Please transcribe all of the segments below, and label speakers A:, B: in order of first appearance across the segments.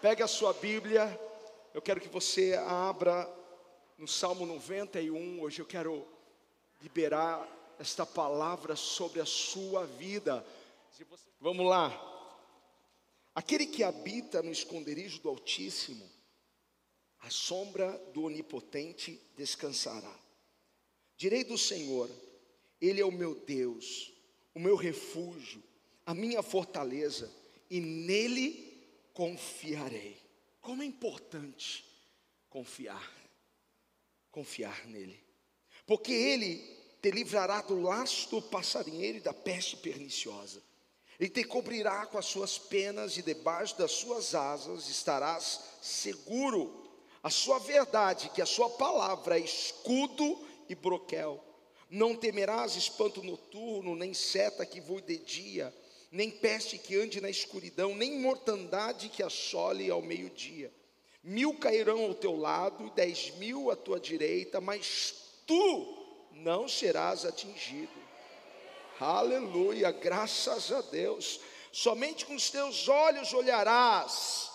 A: Pegue a sua Bíblia, eu quero que você abra no Salmo 91. Hoje eu quero liberar esta palavra sobre a sua vida. Vamos lá. Aquele que habita no esconderijo do Altíssimo, a sombra do Onipotente descansará. Direi do Senhor, Ele é o meu Deus, o meu refúgio, a minha fortaleza, e nele confiarei. Como é importante confiar, confiar nele, porque ele te livrará do laço do passarinheiro e da peste perniciosa. Ele te cobrirá com as suas penas e debaixo das suas asas estarás seguro. A sua verdade, que a sua palavra é escudo e broquel. Não temerás espanto noturno, nem seta que voe de dia, nem peste que ande na escuridão, nem mortandade que assole ao meio-dia. Mil cairão ao teu lado dez mil à tua direita, mas tu não serás atingido. Aleluia, graças a Deus. Somente com os teus olhos olharás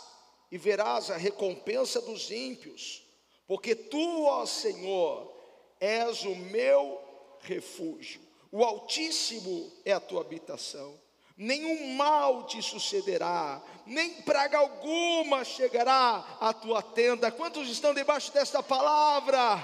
A: e verás a recompensa dos ímpios, porque tu, ó Senhor, és o meu refúgio. O Altíssimo é a tua habitação nenhum mal te sucederá, nem praga alguma chegará à tua tenda. Quantos estão debaixo desta palavra?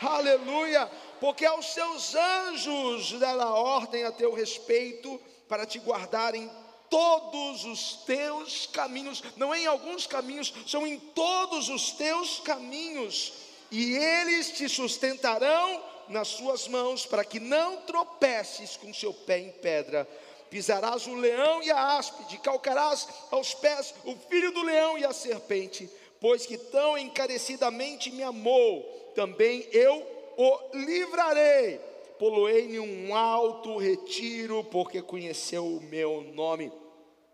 A: Aleluia! Porque aos seus anjos dará ordem a teu respeito para te guardarem todos os teus caminhos, não é em alguns caminhos, são em todos os teus caminhos, e eles te sustentarão nas suas mãos, para que não tropeces com seu pé em pedra pisarás o leão e a áspide, calcarás aos pés o filho do leão e a serpente, pois que tão encarecidamente me amou, também eu o livrarei, poloei em um alto retiro, porque conheceu o meu nome.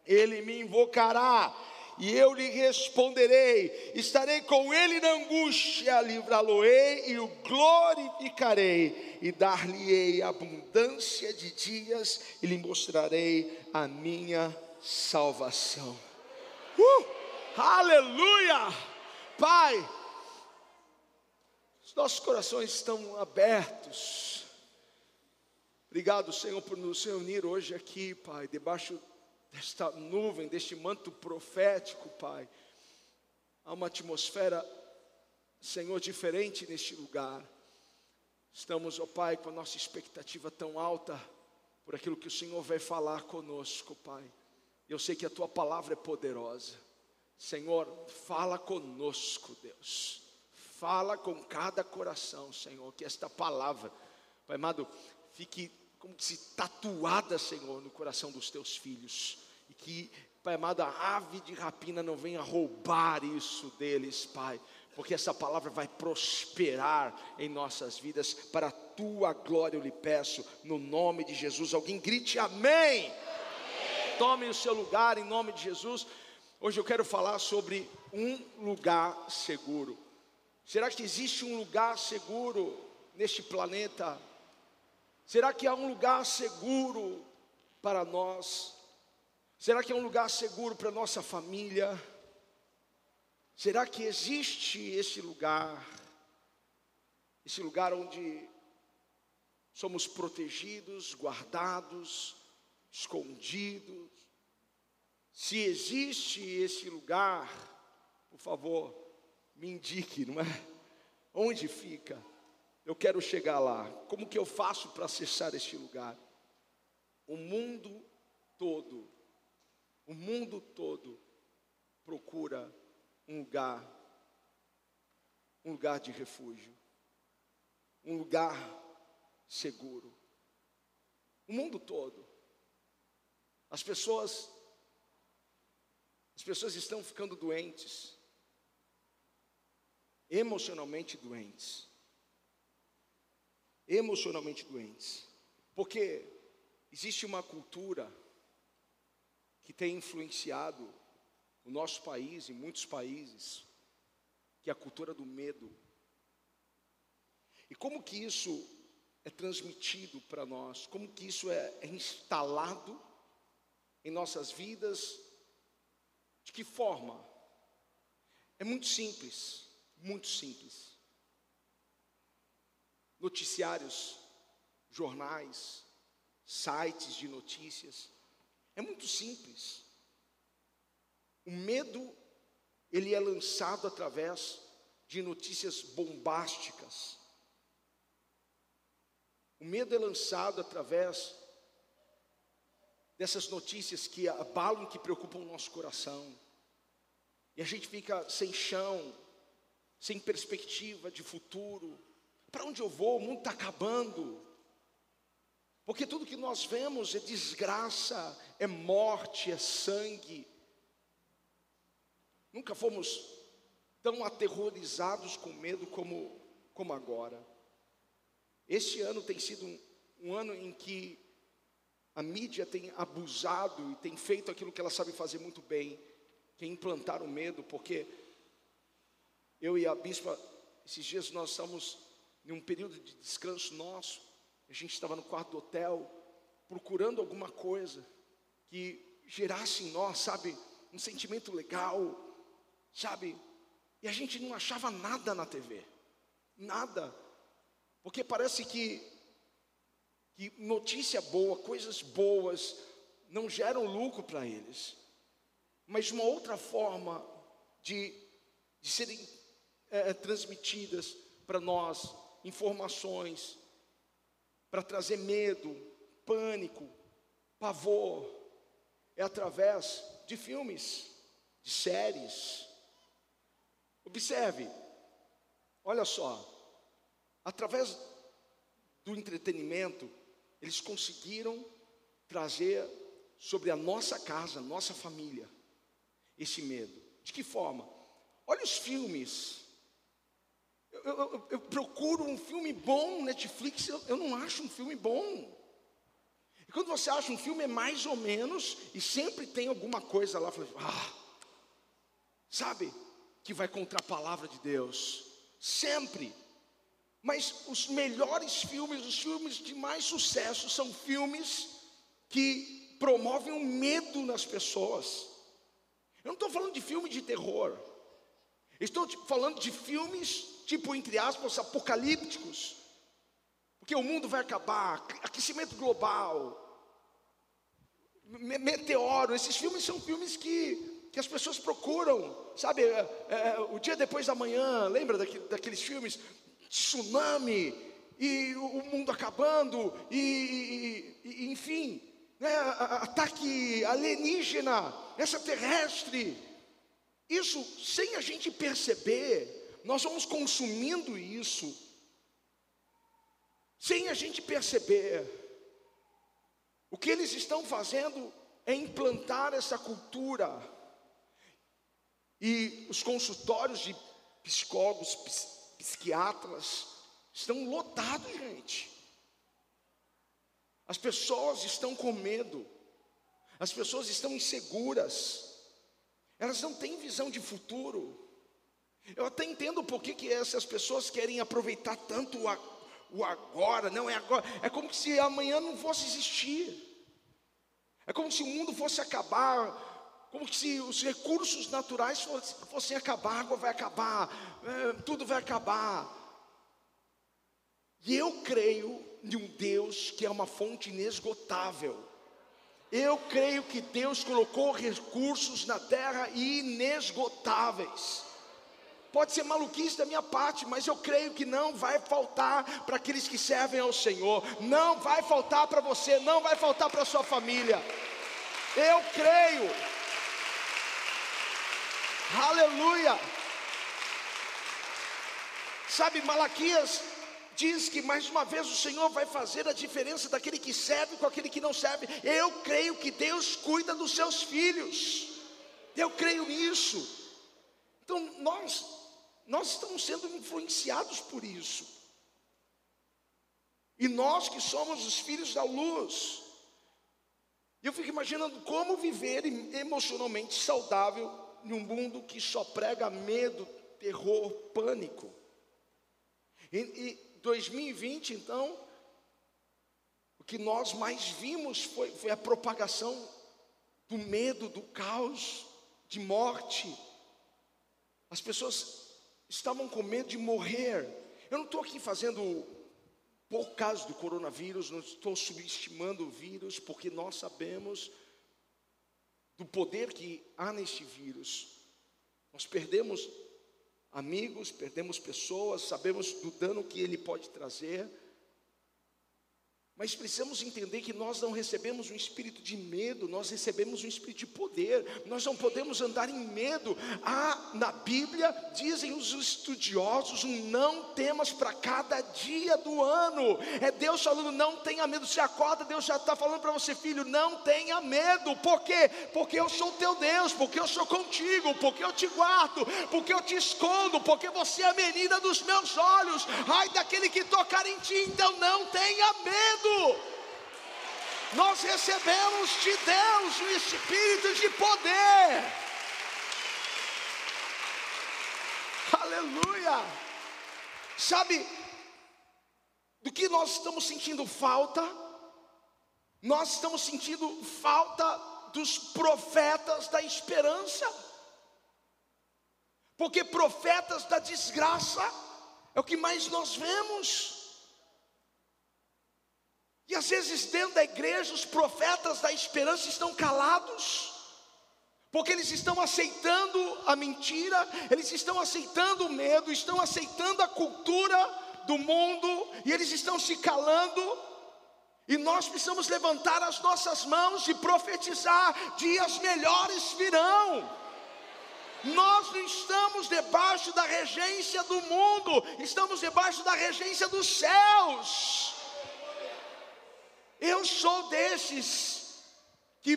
A: Ele me invocará e eu lhe responderei, estarei com ele na angústia, livrá-lo-ei e o glorificarei, e dar-lhe-ei abundância de dias, e lhe mostrarei a minha salvação. Uh, aleluia! Pai, os nossos corações estão abertos. Obrigado, Senhor, por nos reunir hoje aqui, Pai, debaixo desta nuvem, deste manto profético, Pai. Há uma atmosfera, Senhor, diferente neste lugar. Estamos, ó oh Pai, com a nossa expectativa tão alta por aquilo que o Senhor vai falar conosco, Pai. Eu sei que a tua palavra é poderosa. Senhor, fala conosco, Deus. Fala com cada coração, Senhor, que esta palavra, Pai amado, fique como se tatuada, Senhor, no coração dos teus filhos. E que, Pai amado, a ave de rapina não venha roubar isso deles, Pai. Porque essa palavra vai prosperar em nossas vidas, para a tua glória eu lhe peço, no nome de Jesus. Alguém grite amém. Tome o seu lugar em nome de Jesus. Hoje eu quero falar sobre um lugar seguro. Será que existe um lugar seguro neste planeta? Será que há um lugar seguro para nós? Será que é um lugar seguro para nossa família? Será que existe esse lugar? Esse lugar onde somos protegidos, guardados, escondidos? Se existe esse lugar, por favor, me indique, não é? Onde fica? eu quero chegar lá. Como que eu faço para acessar este lugar? O mundo todo, o mundo todo procura um lugar, um lugar de refúgio, um lugar seguro. O mundo todo. As pessoas as pessoas estão ficando doentes, emocionalmente doentes emocionalmente doentes. Porque existe uma cultura que tem influenciado o nosso país e muitos países, que é a cultura do medo. E como que isso é transmitido para nós? Como que isso é, é instalado em nossas vidas? De que forma? é muito simples, muito simples. Noticiários, jornais, sites de notícias, é muito simples. O medo, ele é lançado através de notícias bombásticas. O medo é lançado através dessas notícias que abalam, que preocupam o nosso coração. E a gente fica sem chão, sem perspectiva de futuro. Para onde eu vou? O mundo está acabando. Porque tudo que nós vemos é desgraça, é morte, é sangue. Nunca fomos tão aterrorizados com medo como, como agora. Este ano tem sido um, um ano em que a mídia tem abusado e tem feito aquilo que ela sabe fazer muito bem, que é implantar o medo, porque eu e a bispa, esses dias nós estamos em um período de descanso nosso, a gente estava no quarto do hotel, procurando alguma coisa que gerasse em nós, sabe, um sentimento legal, sabe, e a gente não achava nada na TV, nada, porque parece que, que notícia boa, coisas boas, não geram lucro para eles, mas uma outra forma de, de serem é, transmitidas para nós informações, para trazer medo, pânico, pavor, é através de filmes, de séries. Observe, olha só, através do entretenimento, eles conseguiram trazer sobre a nossa casa, nossa família, esse medo. De que forma? Olha os filmes. Eu, eu, eu procuro um filme bom, Netflix, eu, não acho um filme bom. E quando você acha um filme, é mais ou menos, e sempre tem alguma coisa lá, ah, sabe, que vai contra a palavra de Deus. Sempre. Mas os melhores filmes, os filmes de mais sucesso, são filmes que promovem o um medo nas pessoas. Eu não estou falando de filme de terror. Estou falando de filmes, tipo, entre aspas, apocalípticos. Porque o mundo vai acabar, aquecimento global, meteoro. Esses filmes são filmes que, que as pessoas procuram, sabe? É, é, o dia depois da manhã, lembra daquele, daqueles filmes? Tsunami, e o mundo acabando, e, e, e enfim, né, ataque alienígena, extraterrestre. Isso, sem a gente perceber, nós vamos consumindo isso, sem a gente perceber. O que eles estão fazendo é implantar essa cultura. E os consultórios de psicólogos, psiquiatras, estão lotados, gente. As pessoas estão com medo, as pessoas estão inseguras, elas não têm visão de futuro. Eu até entendo por que, que essas pessoas querem aproveitar tanto o, o agora, não é agora, é como se amanhã não fosse existir, é como se o mundo fosse acabar, como se os recursos naturais fossem, acabar, a água vai acabar, é, tudo vai acabar. E eu creio de um Deus que é uma fonte inesgotável. Eu creio que Deus colocou recursos na terra inesgotáveis. Pode ser maluquice da minha parte, mas eu creio que não vai faltar para aqueles que servem ao Senhor. Não vai faltar para você, não vai faltar para sua família. Eu creio. Aleluia. Sabe, Malaquias diz que mais uma vez o Senhor vai fazer a diferença daquele que serve com aquele que não serve. Eu creio que Deus cuida dos seus filhos. Eu creio nisso. Então nós nós estamos sendo influenciados por isso. E nós que somos os filhos da luz, eu fico imaginando como viver emocionalmente saudável em um mundo que só prega medo, terror, pânico. E, e 2020, então, o que nós mais vimos foi, foi a propagação do medo, do caos, de morte. As pessoas estavam com medo de morrer. Eu não estou aqui fazendo por causa do coronavírus, não estou subestimando o vírus, porque nós sabemos do poder que há neste vírus. Nós perdemos amigos, perdemos pessoas, sabemos do dano que ele pode trazer. Mas precisamos entender que nós não recebemos um espírito de medo, nós recebemos um espírito de poder. Nós não podemos andar em medo. Há na Bíblia, dizem os estudiosos, um não temas para cada dia do ano. É Deus falando, não tenha medo. Você acorda, Deus já está falando para você, filho, não tenha medo. Por quê? Porque eu sou teu Deus, porque eu sou contigo, porque eu te guardo, porque eu te escondo, porque você é a menina dos meus olhos. Ai daquele que tocar em ti, então não tenha medo. Nós recebemos de Deus o espírito de poder. Aleluia. Sabe do que nós estamos sentindo falta? Nós estamos sentindo falta dos profetas da esperança. Porque profetas da desgraça é o que mais nós vemos. E às vezes, dentro da igreja, os profetas da esperança estão calados, porque eles estão aceitando a mentira, eles estão aceitando o medo, estão aceitando a cultura do mundo, e eles estão se calando. E nós precisamos levantar as nossas mãos e profetizar: dias melhores virão. Nós não estamos debaixo da regência do mundo, estamos debaixo da regência dos céus. Eu sou desses que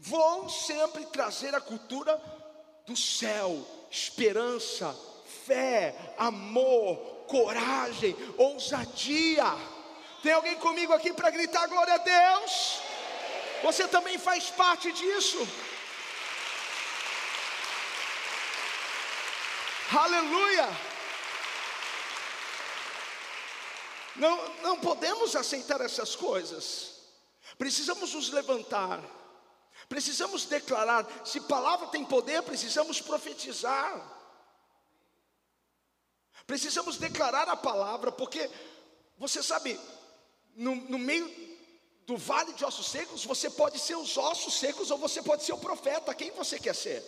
A: vou sempre trazer a cultura do céu, esperança, fé, amor, coragem, ousadia. Tem alguém comigo aqui para gritar glória a Deus? Você também faz parte disso. Aleluia! Não, não podemos aceitar essas coisas. Precisamos nos levantar. Precisamos declarar. Se palavra tem poder, precisamos profetizar. Precisamos declarar a palavra, porque você sabe, no, no meio do vale de ossos secos, você pode ser os ossos secos ou você pode ser o profeta. Quem você quer ser?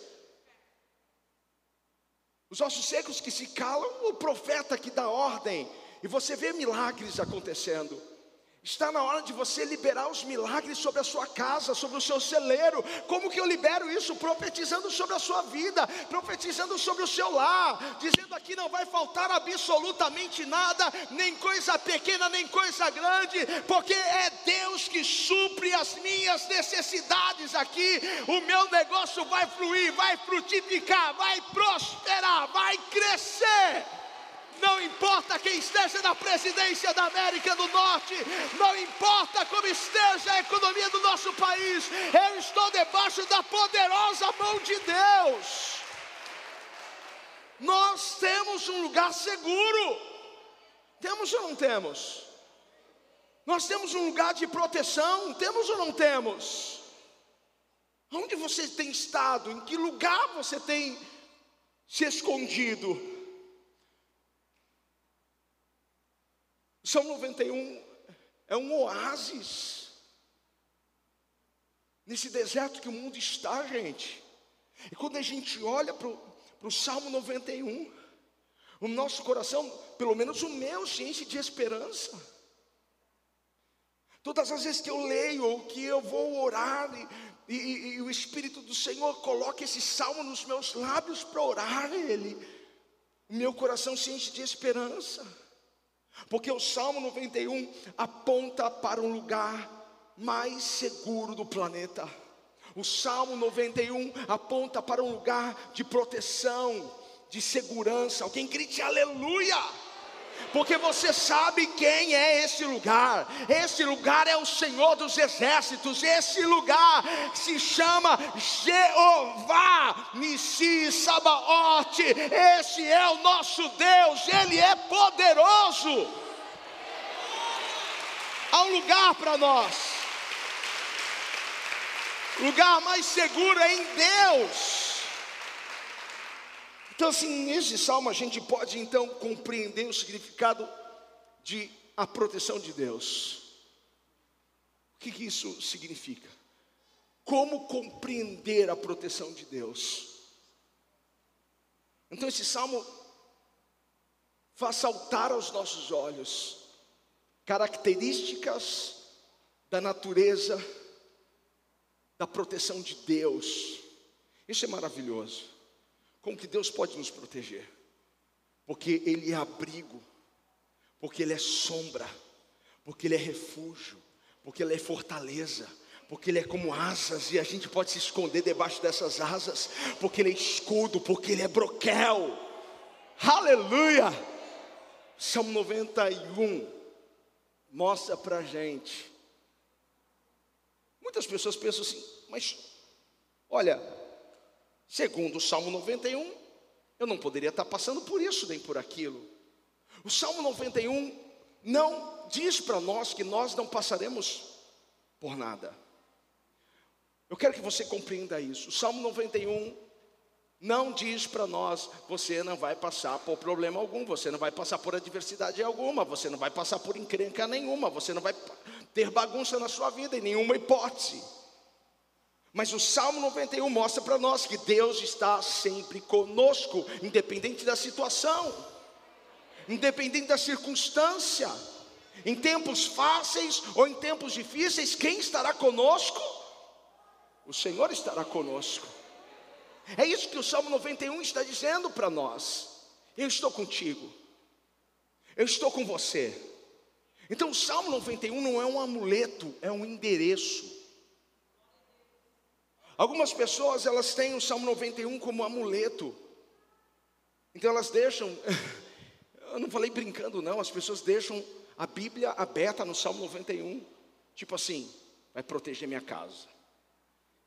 A: Os ossos secos que se calam, o profeta que dá ordem e você vê milagres acontecendo. Está na hora de você liberar os milagres sobre a sua casa, sobre o seu celeiro. Como que eu libero isso? Profetizando sobre a sua vida, profetizando sobre o seu lar, dizendo aqui não vai faltar absolutamente nada, nem coisa pequena, nem coisa grande, porque é Deus que supre as minhas necessidades aqui. O meu negócio vai fluir, vai frutificar, vai prosperar, vai crescer. Não importa quem esteja na presidência da América do Norte, não importa como esteja a economia do nosso país, eu estou debaixo da poderosa mão de Deus. Nós temos um lugar seguro, temos ou não temos? Nós temos um lugar de proteção, temos ou não temos? Onde você tem estado? Em que lugar você tem se escondido? Salmo 91 é um oásis nesse deserto que o mundo está, gente. E quando a gente olha para o Salmo 91, o nosso coração, pelo menos o meu, se enche de esperança. Todas as vezes que eu leio ou que eu vou orar e, e, e o Espírito do Senhor coloca esse salmo nos meus lábios para orar Ele, o meu coração se enche de esperança. Porque o Salmo 91 aponta para um lugar mais seguro do planeta. O Salmo 91 aponta para um lugar de proteção, de segurança. Alguém grite aleluia! Porque você sabe quem é esse lugar. Esse lugar é o Senhor dos Exércitos. Esse lugar se chama Jeová Nissi Sabaote. Esse é o nosso Deus. Ele é poderoso. Há um lugar para nós. Lugar mais seguro é em Deus. Então, assim, nesse salmo a gente pode então compreender o significado de a proteção de Deus. O que, que isso significa? Como compreender a proteção de Deus? Então, esse salmo faz saltar aos nossos olhos características da natureza da proteção de Deus. Isso é maravilhoso. Como que Deus pode nos proteger? Porque Ele é abrigo, porque Ele é sombra, porque Ele é refúgio, porque Ele é fortaleza, porque Ele é como asas e a gente pode se esconder debaixo dessas asas, porque Ele é escudo, porque Ele é broquel. Aleluia! Salmo 91 mostra para a gente. Muitas pessoas pensam assim, mas olha, segundo o Salmo 91, eu não poderia estar passando por isso nem por aquilo. O Salmo 91 não diz para nós que nós não passaremos por nada. Eu quero que você compreenda isso. O Salmo 91 não diz para nós, você não vai passar por problema algum, você não vai passar por adversidade alguma, você não vai passar por encrenca nenhuma, você não vai ter bagunça na sua vida em nenhuma hipótese. Mas o Salmo 91 mostra para nós que Deus está sempre conosco, independente da situação, independente da circunstância, em tempos fáceis ou em tempos difíceis, quem estará conosco? O Senhor estará conosco. É isso que o Salmo 91 está dizendo para nós. Eu estou contigo. Eu estou com você. Então o Salmo 91 não é um amuleto, é um endereço. Algumas pessoas elas têm o Salmo 91 como amuleto. Então elas deixam, eu não falei brincando não, as pessoas deixam a Bíblia aberta no Salmo 91, tipo assim, vai proteger minha casa,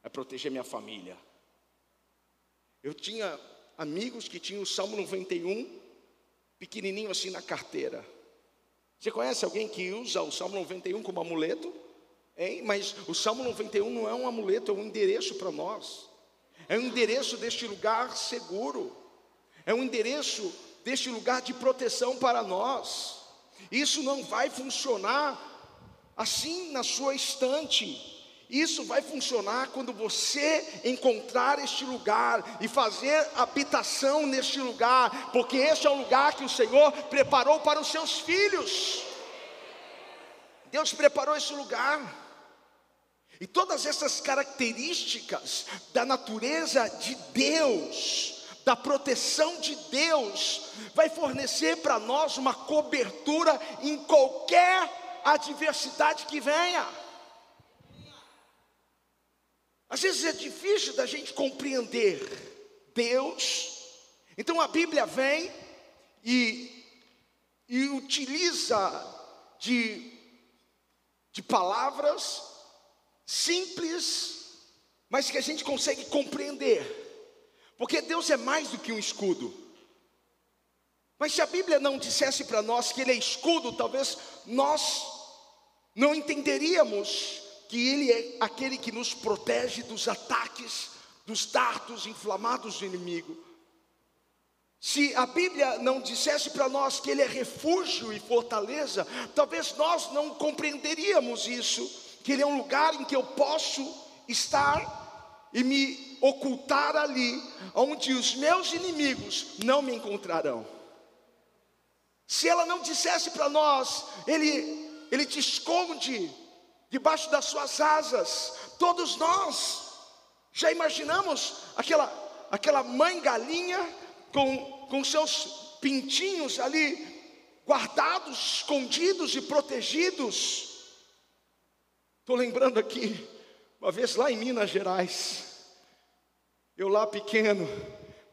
A: vai proteger minha família. Eu tinha amigos que tinham o Salmo 91 pequenininho assim na carteira. Você conhece alguém que usa o Salmo 91 como amuleto? Hein? Mas o Salmo 91 não é um amuleto, é um endereço para nós. É um endereço deste lugar seguro. É um endereço deste lugar de proteção para nós. Isso não vai funcionar assim na sua estante. Isso vai funcionar quando você encontrar este lugar e fazer habitação neste lugar, porque este é o lugar que o Senhor preparou para os seus filhos. Deus preparou esse lugar. E todas essas características da natureza de Deus, da proteção de Deus, vai fornecer para nós uma cobertura em qualquer adversidade que venha. Às vezes é difícil da gente compreender Deus, então a Bíblia vem e, e utiliza de, de palavras simples, mas que a gente consegue compreender, porque Deus é mais do que um escudo. Mas se a Bíblia não dissesse para nós que Ele é escudo, talvez nós não entenderíamos que Ele é aquele que nos protege dos ataques, dos dardos inflamados do inimigo. Se a Bíblia não dissesse para nós que Ele é refúgio e fortaleza, talvez nós não compreenderíamos isso, que Ele é um lugar em que eu posso estar e me ocultar ali, onde os meus inimigos não me encontrarão. Se ela não dissesse para nós, Ele, Ele te esconde debaixo das suas asas. Todos nós já imaginamos aquela, aquela mãe galinha com, com seus pintinhos ali guardados, escondidos e protegidos. Estou lembrando aqui, uma vez lá em Minas Gerais, eu lá pequeno,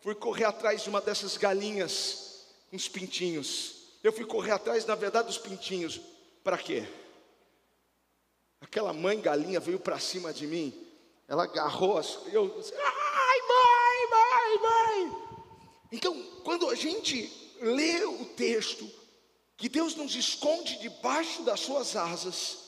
A: fui correr atrás de uma dessas galinhas os pintinhos. Eu fui correr atrás, na verdade, dos pintinhos. Para quê? Aquela mãe galinha veio para cima de mim. Ela agarrou as. Eu. Ai, mãe, mãe, mãe. Então, quando a gente lê o texto, que Deus nos esconde debaixo das suas asas,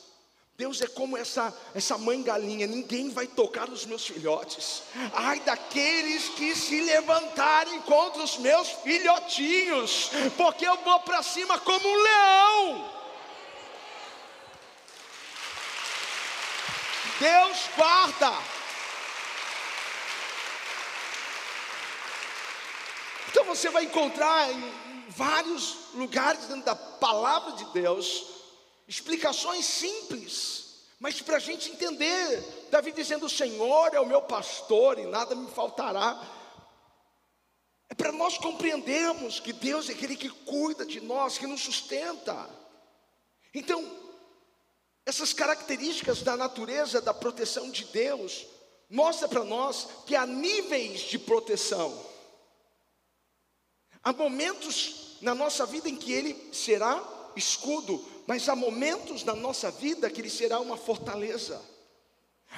A: Deus é como essa, essa mãe galinha, ninguém vai tocar nos meus filhotes. Ai daqueles que se levantarem contra os meus filhotinhos, porque eu vou para cima como um leão. Deus guarda. Então você vai encontrar em vários lugares dentro da palavra de Deus explicações simples, mas para a gente entender. Davi dizendo: O Senhor é o meu pastor e nada me faltará. É para nós compreendermos que Deus é aquele que cuida de nós, que nos sustenta. Então, essas características da natureza da proteção de Deus mostra para nós que há níveis de proteção. Há momentos na nossa vida em que ele será escudo, mas há momentos na nossa vida que Ele será uma fortaleza.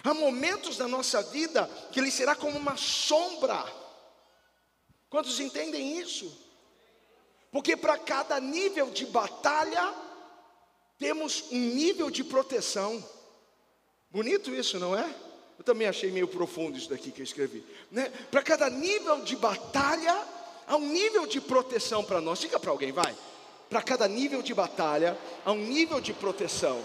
A: Há momentos na nossa vida que Ele será como uma sombra. Quantos entendem isso? Porque para cada nível de batalha, temos um nível de proteção. Bonito isso, não é? Eu também achei meio profundo isso daqui que eu escrevi. Né? Para cada nível de batalha, há um nível de proteção para nós. Diga para alguém, vai para cada nível de batalha, há um nível de proteção.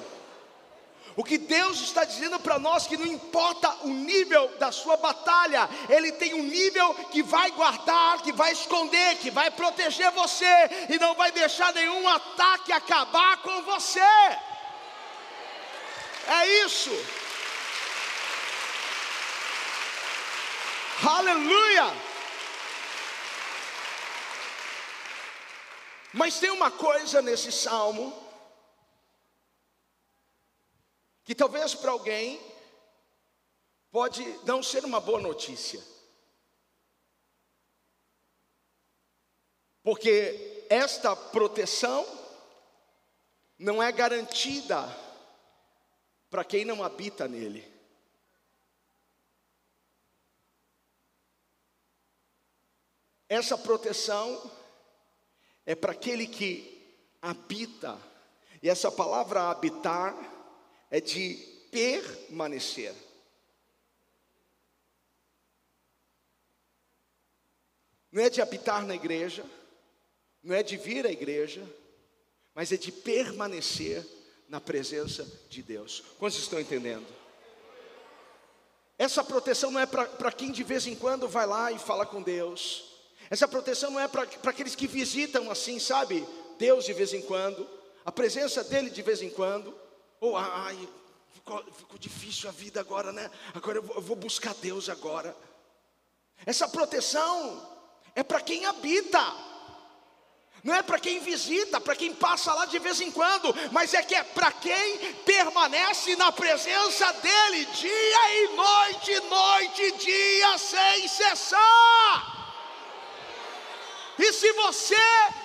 A: O que Deus está dizendo para nós que não importa o nível da sua batalha, Ele tem um nível que vai guardar, que vai esconder, que vai proteger você e não vai deixar nenhum ataque acabar com você. É isso. Aleluia. Mas tem uma coisa nesse salmo que talvez para alguém pode não ser uma boa notícia. Porque esta proteção não é garantida para quem não habita nele. Essa proteção é para aquele que habita, e essa palavra habitar é de permanecer. Não é de habitar na igreja, não é de vir à igreja, mas é de permanecer na presença de Deus. Quantos estão entendendo? Essa proteção não é para quem de vez em quando vai lá e fala com Deus. Essa proteção não é para aqueles que visitam assim, sabe? Deus de vez em quando, a presença dele de vez em quando. Ou, ai, ficou, ficou difícil a vida agora, né? Agora eu vou, eu vou buscar Deus agora. Essa proteção é para quem habita. Não é para quem visita, para quem passa lá de vez em quando, mas é que é para quem permanece na presença dEle, dia e noite, noite e dia, sem cessar. E se você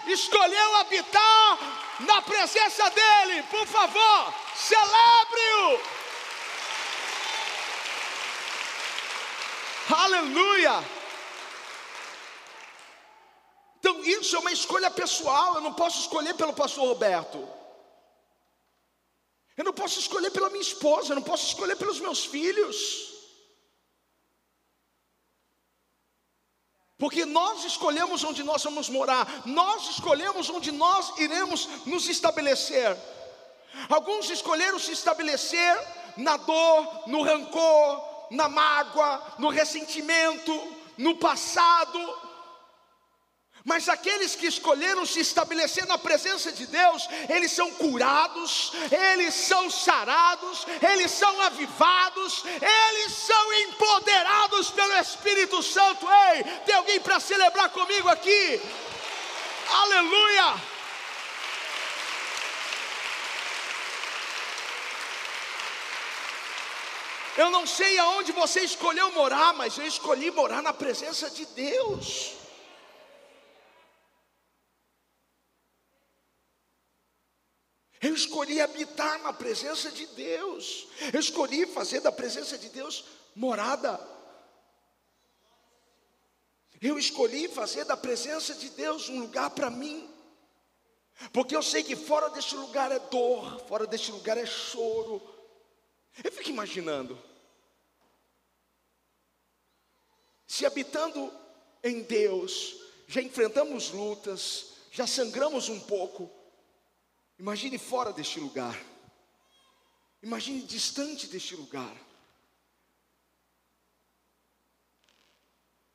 A: escolheu habitar na presença dEle, por favor, celebre-o. Aleluia. Então, isso é uma escolha pessoal. Eu não posso escolher pelo pastor Roberto. Eu não posso escolher pela minha esposa. Eu não posso escolher pelos meus filhos. Porque nós escolhemos onde nós vamos morar, nós escolhemos onde nós iremos nos estabelecer. Alguns escolheram se estabelecer na dor, no rancor, na mágoa, no ressentimento, no passado. Mas aqueles que escolheram se estabelecer na presença de Deus, eles são curados, eles são sarados, eles são avivados, eles são empoderados pelo Espírito Santo. Ei, tem alguém para celebrar comigo aqui? Aleluia! Eu não sei aonde você escolheu morar, mas eu escolhi morar na presença de Deus. Eu escolhi habitar na presença de Deus. Eu escolhi fazer da presença de Deus morada. Eu escolhi fazer da presença de Deus um lugar para mim. Porque eu sei que fora deste lugar é dor, fora deste lugar é choro, Eu fico imaginando, se habitando em Deus, já enfrentamos lutas, já sangramos um pouco, imagine fora deste lugar, imagine distante deste lugar.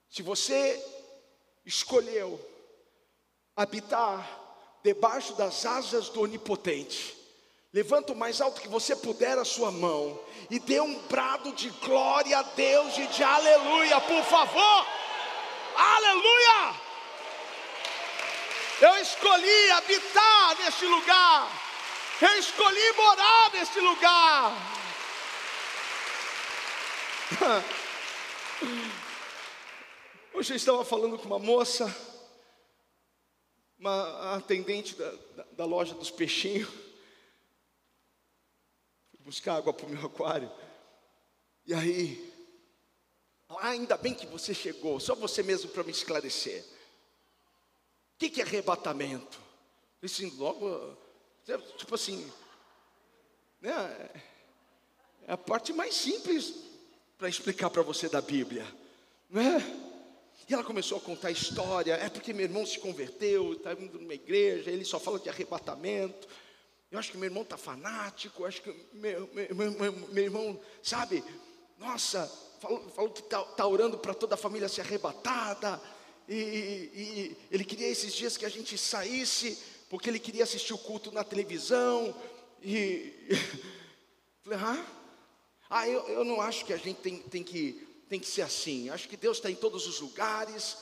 A: Se você escolheu habitar debaixo das asas do Onipotente, levanta o mais alto que você puder a sua mão e dê um brado de glória a Deus e de aleluia, por favor. Aleluia! Eu escolhi habitar neste lugar. Eu escolhi morar neste lugar. Hoje eu estava falando com uma moça, uma atendente da, da, da loja dos peixinhos, buscar água para o meu aquário. E aí, ainda bem que você chegou, só você mesmo para me esclarecer. O que, que é arrebatamento? Logo, tipo assim, né, é a parte mais simples para explicar para você da Bíblia, não é? E ela começou a contar a história. É porque meu irmão se converteu, está indo numa igreja, ele só fala de arrebatamento. Eu acho que meu irmão está fanático, eu acho que meu, meu, meu, meu, irmão, sabe, nossa, falou, falou que está tá orando para toda a família ser arrebatada. E, e, ele queria esses dias que a gente saísse, porque ele queria assistir o culto na televisão. E falei, ah, ah eu, eu não acho que a gente tem, tem que tem que ser assim. Acho que Deus está em todos os lugares.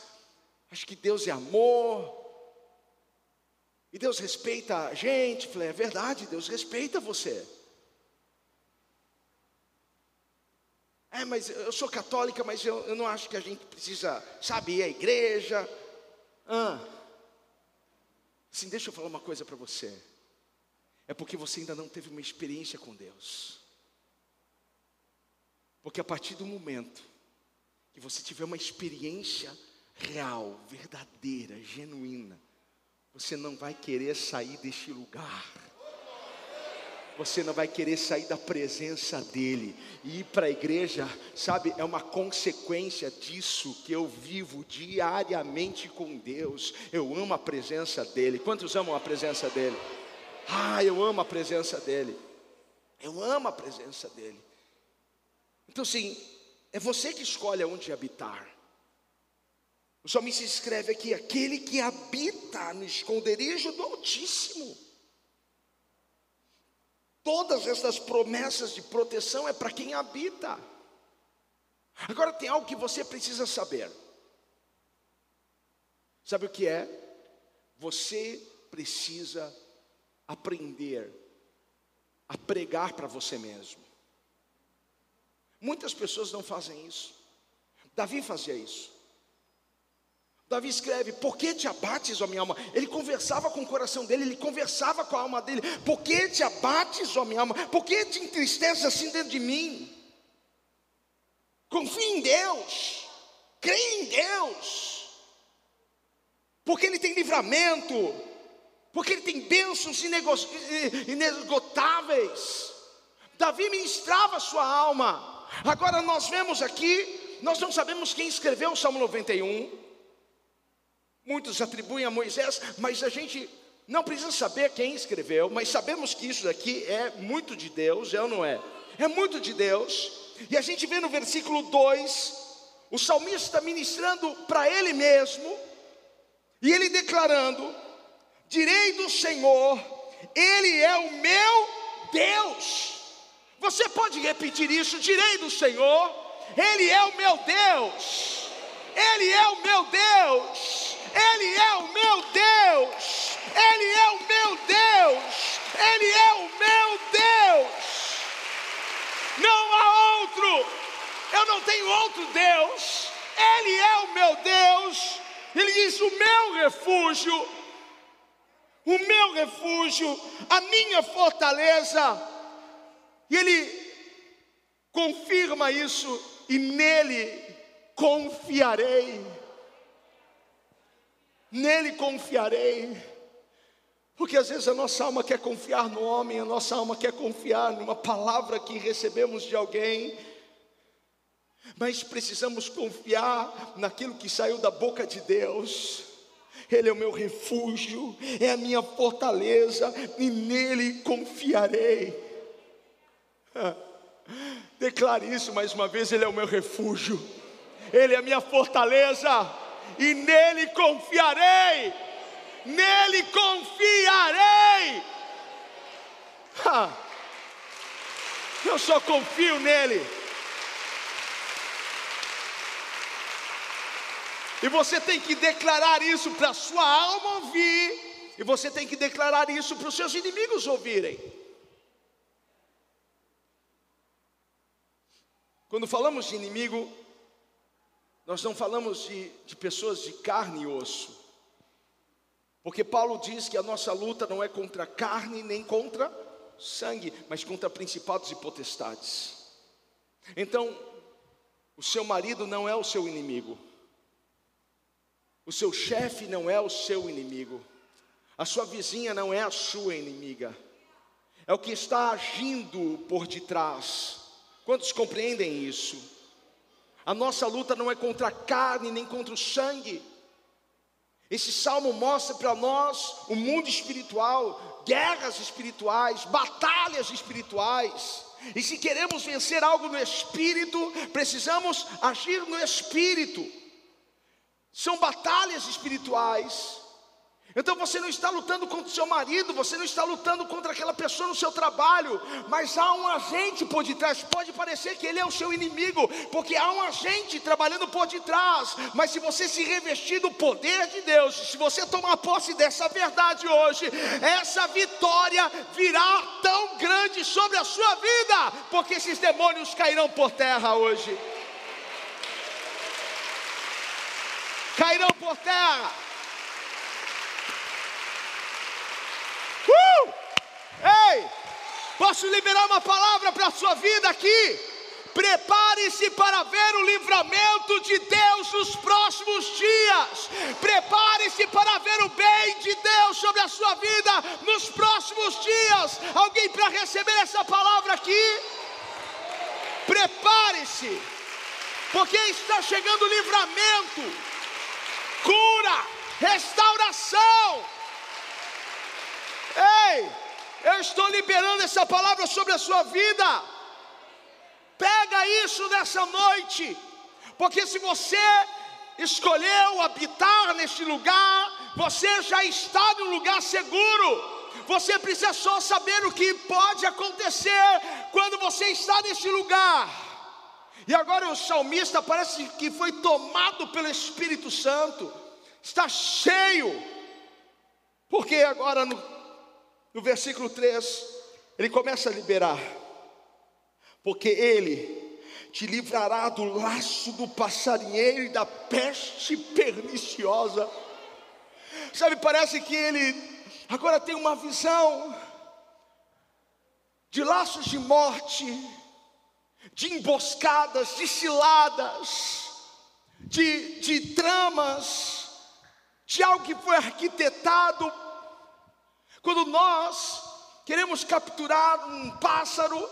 A: Acho que Deus é amor. E Deus respeita a gente. Falei, é verdade, Deus respeita você. É, mas eu sou católica, mas eu, eu não acho que a gente precisa, sabe, ir à igreja. Ah. Sim, deixa eu falar uma coisa para você. É porque você ainda não teve uma experiência com Deus. Porque a partir do momento que você tiver uma experiência real, verdadeira, genuína, você não vai querer sair deste lugar. Você não vai querer sair da presença dele. E ir para a igreja, sabe, é uma consequência disso que eu vivo diariamente com Deus. Eu amo a presença dele. Quantos amam a presença dele? Ah, eu amo a presença dele. Eu amo a presença dele. Então, assim, é você que escolhe onde habitar. O salmista escreve aqui: aquele que habita no esconderijo do Altíssimo. Todas essas promessas de proteção é para quem habita. Agora tem algo que você precisa saber. Sabe o que é? Você precisa aprender a pregar para você mesmo. Muitas pessoas não fazem isso. Davi fazia isso. Davi escreve: Por que te abates, ó minha alma? Ele conversava com o coração dele, ele conversava com a alma dele. Por que te abates, ó minha alma? Por que te entristeces assim dentro de mim? Confie em Deus, creia em Deus, porque Ele tem livramento, porque Ele tem bênçãos inesgotáveis. Davi ministrava sua alma. Agora nós vemos aqui, nós não sabemos quem escreveu o Salmo 91. Muitos atribuem a Moisés, mas a gente não precisa saber quem escreveu, mas sabemos que isso daqui é muito de Deus, é ou não é? É muito de Deus. E a gente vê no versículo 2, o salmista ministrando para ele mesmo, e ele declarando: Direi do Senhor, Ele é o meu Deus. Você pode repetir isso? Direi do Senhor, Ele é o meu Deus, Ele é o meu Deus, Ele é o meu Deus, Ele é o meu Deus, Ele é o meu Deus. Não há outro, eu não tenho outro Deus, Ele é o meu Deus, Ele diz: o meu refúgio, o meu refúgio, a minha fortaleza. E ele confirma isso, e nele confiarei. Nele confiarei. Porque às vezes a nossa alma quer confiar no homem, a nossa alma quer confiar numa palavra que recebemos de alguém, mas precisamos confiar naquilo que saiu da boca de Deus. Ele é o meu refúgio, é a minha fortaleza, e nele confiarei. Declare isso mais uma vez: Ele é o meu refúgio, Ele é a minha fortaleza, e nele confiarei. Nele confiarei. Eu só confio nele. E você tem que declarar isso para sua alma ouvir, e você tem que declarar isso para os seus inimigos ouvirem. Quando falamos de inimigo, nós não falamos de, de pessoas de carne e osso, porque Paulo diz que a nossa luta não é contra carne nem contra sangue, mas contra principados e potestades. Então, o seu marido não é o seu inimigo. O seu chefe não é o seu inimigo. A sua vizinha não é a sua inimiga. É o que está agindo por detrás. Quantos compreendem isso? A nossa luta não é contra a carne nem contra o sangue. Esse salmo mostra para nós o mundo espiritual, guerras espirituais, batalhas espirituais. E se queremos vencer algo no espírito, precisamos agir no espírito. São batalhas espirituais. Então você não está lutando contra o seu marido, você não está lutando contra aquela pessoa no seu trabalho, mas há um agente por detrás. Pode parecer que ele é o seu inimigo, porque há um agente trabalhando por detrás. Mas se você se revestir do poder de Deus, se você tomar posse dessa verdade hoje, essa vitória virá tão grande sobre a sua vida, porque esses demônios cairão por terra hoje. Cairão por terra. Uh! Ei, posso liberar uma palavra para a sua vida aqui? Prepare-se para ver o livramento de Deus nos próximos dias. Prepare-se para ver o bem de Deus sobre a sua vida nos próximos dias. Alguém para receber essa palavra aqui? Prepare-se, porque está chegando livramento, cura, restauração. Ei, eu estou liberando essa palavra sobre a sua vida. Pega isso nessa noite, porque se você escolheu habitar neste lugar, você já está num lugar seguro. Você precisa só saber o que pode acontecer quando você está nesse lugar. E agora o salmista parece que foi tomado pelo Espírito Santo, está cheio, porque agora no no versículo 3, ele começa a liberar, porque ele te livrará do laço do passarinheiro e da peste perniciosa. Sabe, parece que ele agora tem uma visão de laços de morte, de emboscadas, de ciladas, de, de tramas, de algo que foi arquitetado quando nós queremos capturar um pássaro,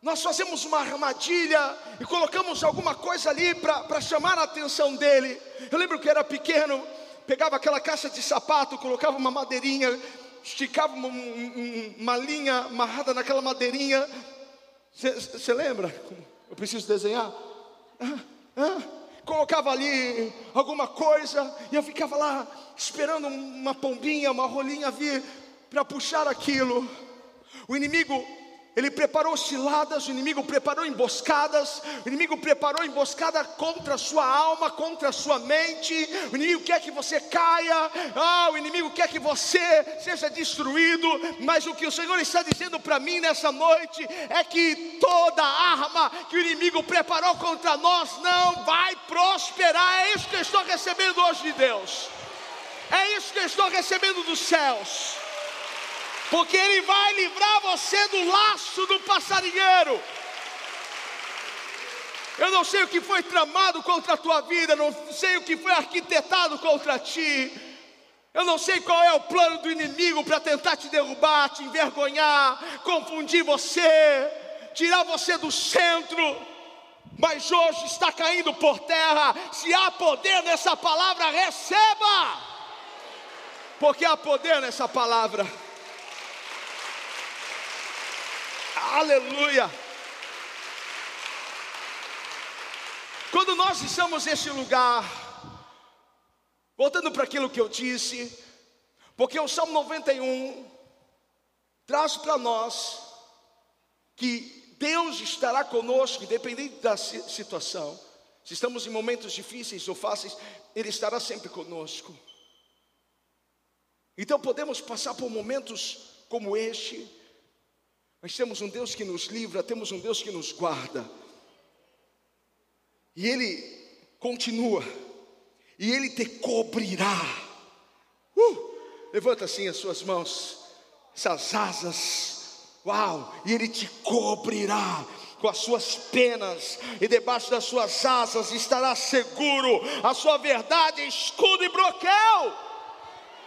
A: nós fazemos uma armadilha e colocamos alguma coisa ali para chamar a atenção dele. Eu lembro que era pequeno, pegava aquela caixa de sapato, colocava uma madeirinha, esticava uma, uma linha amarrada naquela madeirinha. Você lembra? Eu preciso desenhar. Ah, ah, colocava ali alguma coisa e eu ficava lá esperando uma pombinha, uma rolinha vir para puxar aquilo. O inimigo, ele preparou ciladas, o inimigo preparou emboscadas, o inimigo preparou emboscada contra a sua alma, contra a sua mente. O inimigo quer que você caia, ah, o inimigo quer que você seja destruído. Mas o que o Senhor está dizendo para mim nessa noite é que toda arma que o inimigo preparou contra nós não vai prosperar. É isso que eu estou recebendo hoje de Deus. É isso que eu estou recebendo dos céus porque Ele vai livrar você do laço do passarinheiro. Eu não sei o que foi tramado contra a tua vida, não sei o que foi arquitetado contra ti. Eu não sei qual é o plano do inimigo para tentar te derrubar, te envergonhar, confundir você, tirar você do centro mas hoje está caindo por terra. Se há poder nessa palavra, receba, porque há poder nessa palavra. Aleluia. Quando nós estamos nesse lugar, voltando para aquilo que eu disse, porque o Salmo 91 traz para nós que Deus estará conosco, independente da situação. Se estamos em momentos difíceis ou fáceis, Ele estará sempre conosco. Então podemos passar por momentos como este, mas temos um Deus que nos livra, temos um Deus que nos guarda. E Ele continua, e Ele te cobrirá. Uh, levanta assim as suas mãos, essas asas Uau! E Ele te cobrirá com as suas penas, e debaixo das suas asas estará seguro, a sua verdade escudo e broquel.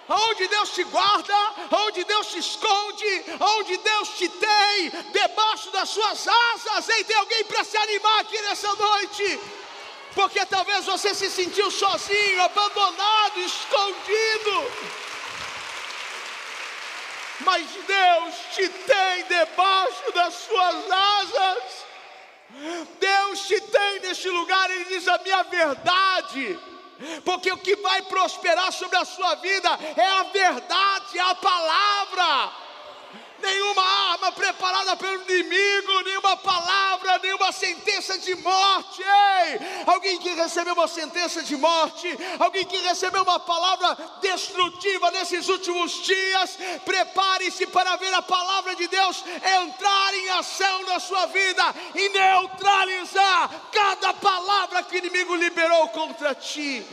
A: Aonde Deus te guarda, aonde Deus te esconde, aonde Deus te tem, debaixo das suas asas. Ei, tem alguém para se animar aqui nessa noite? Porque talvez você se sentiu sozinho, abandonado, escondido mas Deus te tem debaixo das suas asas. Deus te tem neste lugar, Ele diz a minha verdade, porque o que vai prosperar sobre a sua vida é a verdade, a palavra. Nenhuma arma preparada pelo inimigo, nenhuma palavra, nenhuma sentença de morte. Ei, alguém que recebeu uma sentença de morte, alguém que recebeu uma palavra destrutiva nesses últimos dias, prepare-se para ver a palavra de Deus entrar em ação na sua vida e neutralizar cada palavra que o inimigo liberou contra ti.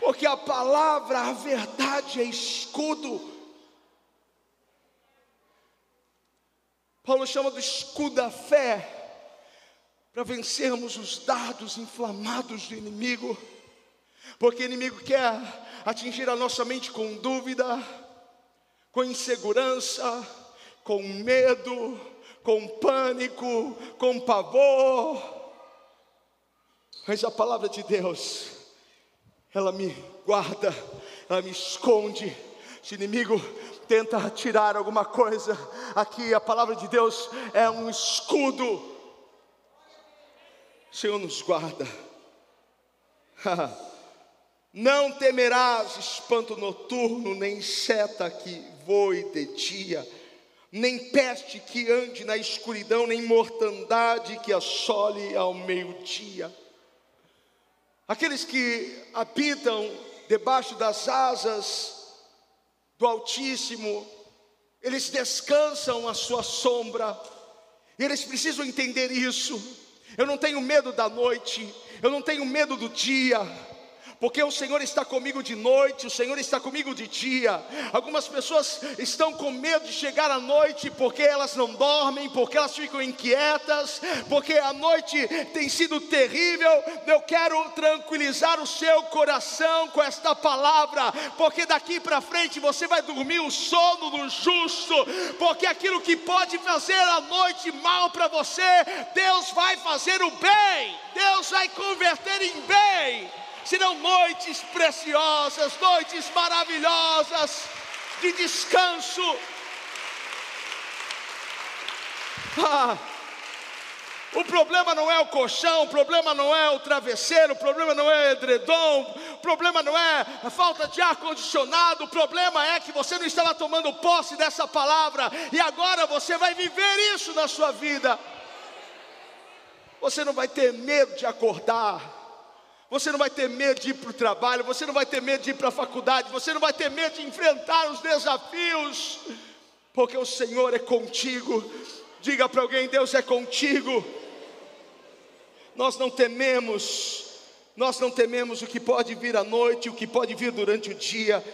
A: Porque a palavra, a verdade é escudo Paulo chama do escudo da fé, para vencermos os dardos inflamados do inimigo, porque o inimigo quer atingir a nossa mente com dúvida, com insegurança, com medo, com pânico, com pavor. Mas a palavra de Deus, ela me guarda, ela me esconde. Se inimigo tenta tirar alguma coisa, aqui a palavra de Deus é um escudo. Senhor nos guarda. Não temerás espanto noturno, nem seta que voe de dia, nem peste que ande na escuridão, nem mortandade que assole ao meio-dia. Aqueles que habitam debaixo das asas do Altíssimo, eles descansam a sua sombra, e eles precisam entender isso. Eu não tenho medo da noite, eu não tenho medo do dia, porque o Senhor está comigo de noite, o Senhor está comigo de dia. Algumas pessoas estão com medo de chegar à noite porque elas não dormem, porque elas ficam inquietas, porque a noite tem sido terrível. Eu quero tranquilizar o seu coração com esta palavra, porque daqui para frente você vai dormir o sono do justo, porque aquilo que pode fazer a noite mal para você, Deus vai fazer o bem, Deus vai converter em bem serão noites preciosas, noites maravilhosas de descanso. Ah, o problema não é o colchão, o problema não é o travesseiro, o problema não é o edredom, o problema não é a falta de ar-condicionado, o problema é que você não estava tomando posse dessa palavra e agora você vai viver isso na sua vida. Você não vai ter medo de acordar, você não vai ter medo de ir para o trabalho, você não vai ter medo de ir para a faculdade, você não vai ter medo de enfrentar os desafios, porque o Senhor é contigo. Diga para alguém: Deus é contigo. Nós não tememos, nós não tememos o que pode vir à noite, o que pode vir durante o dia,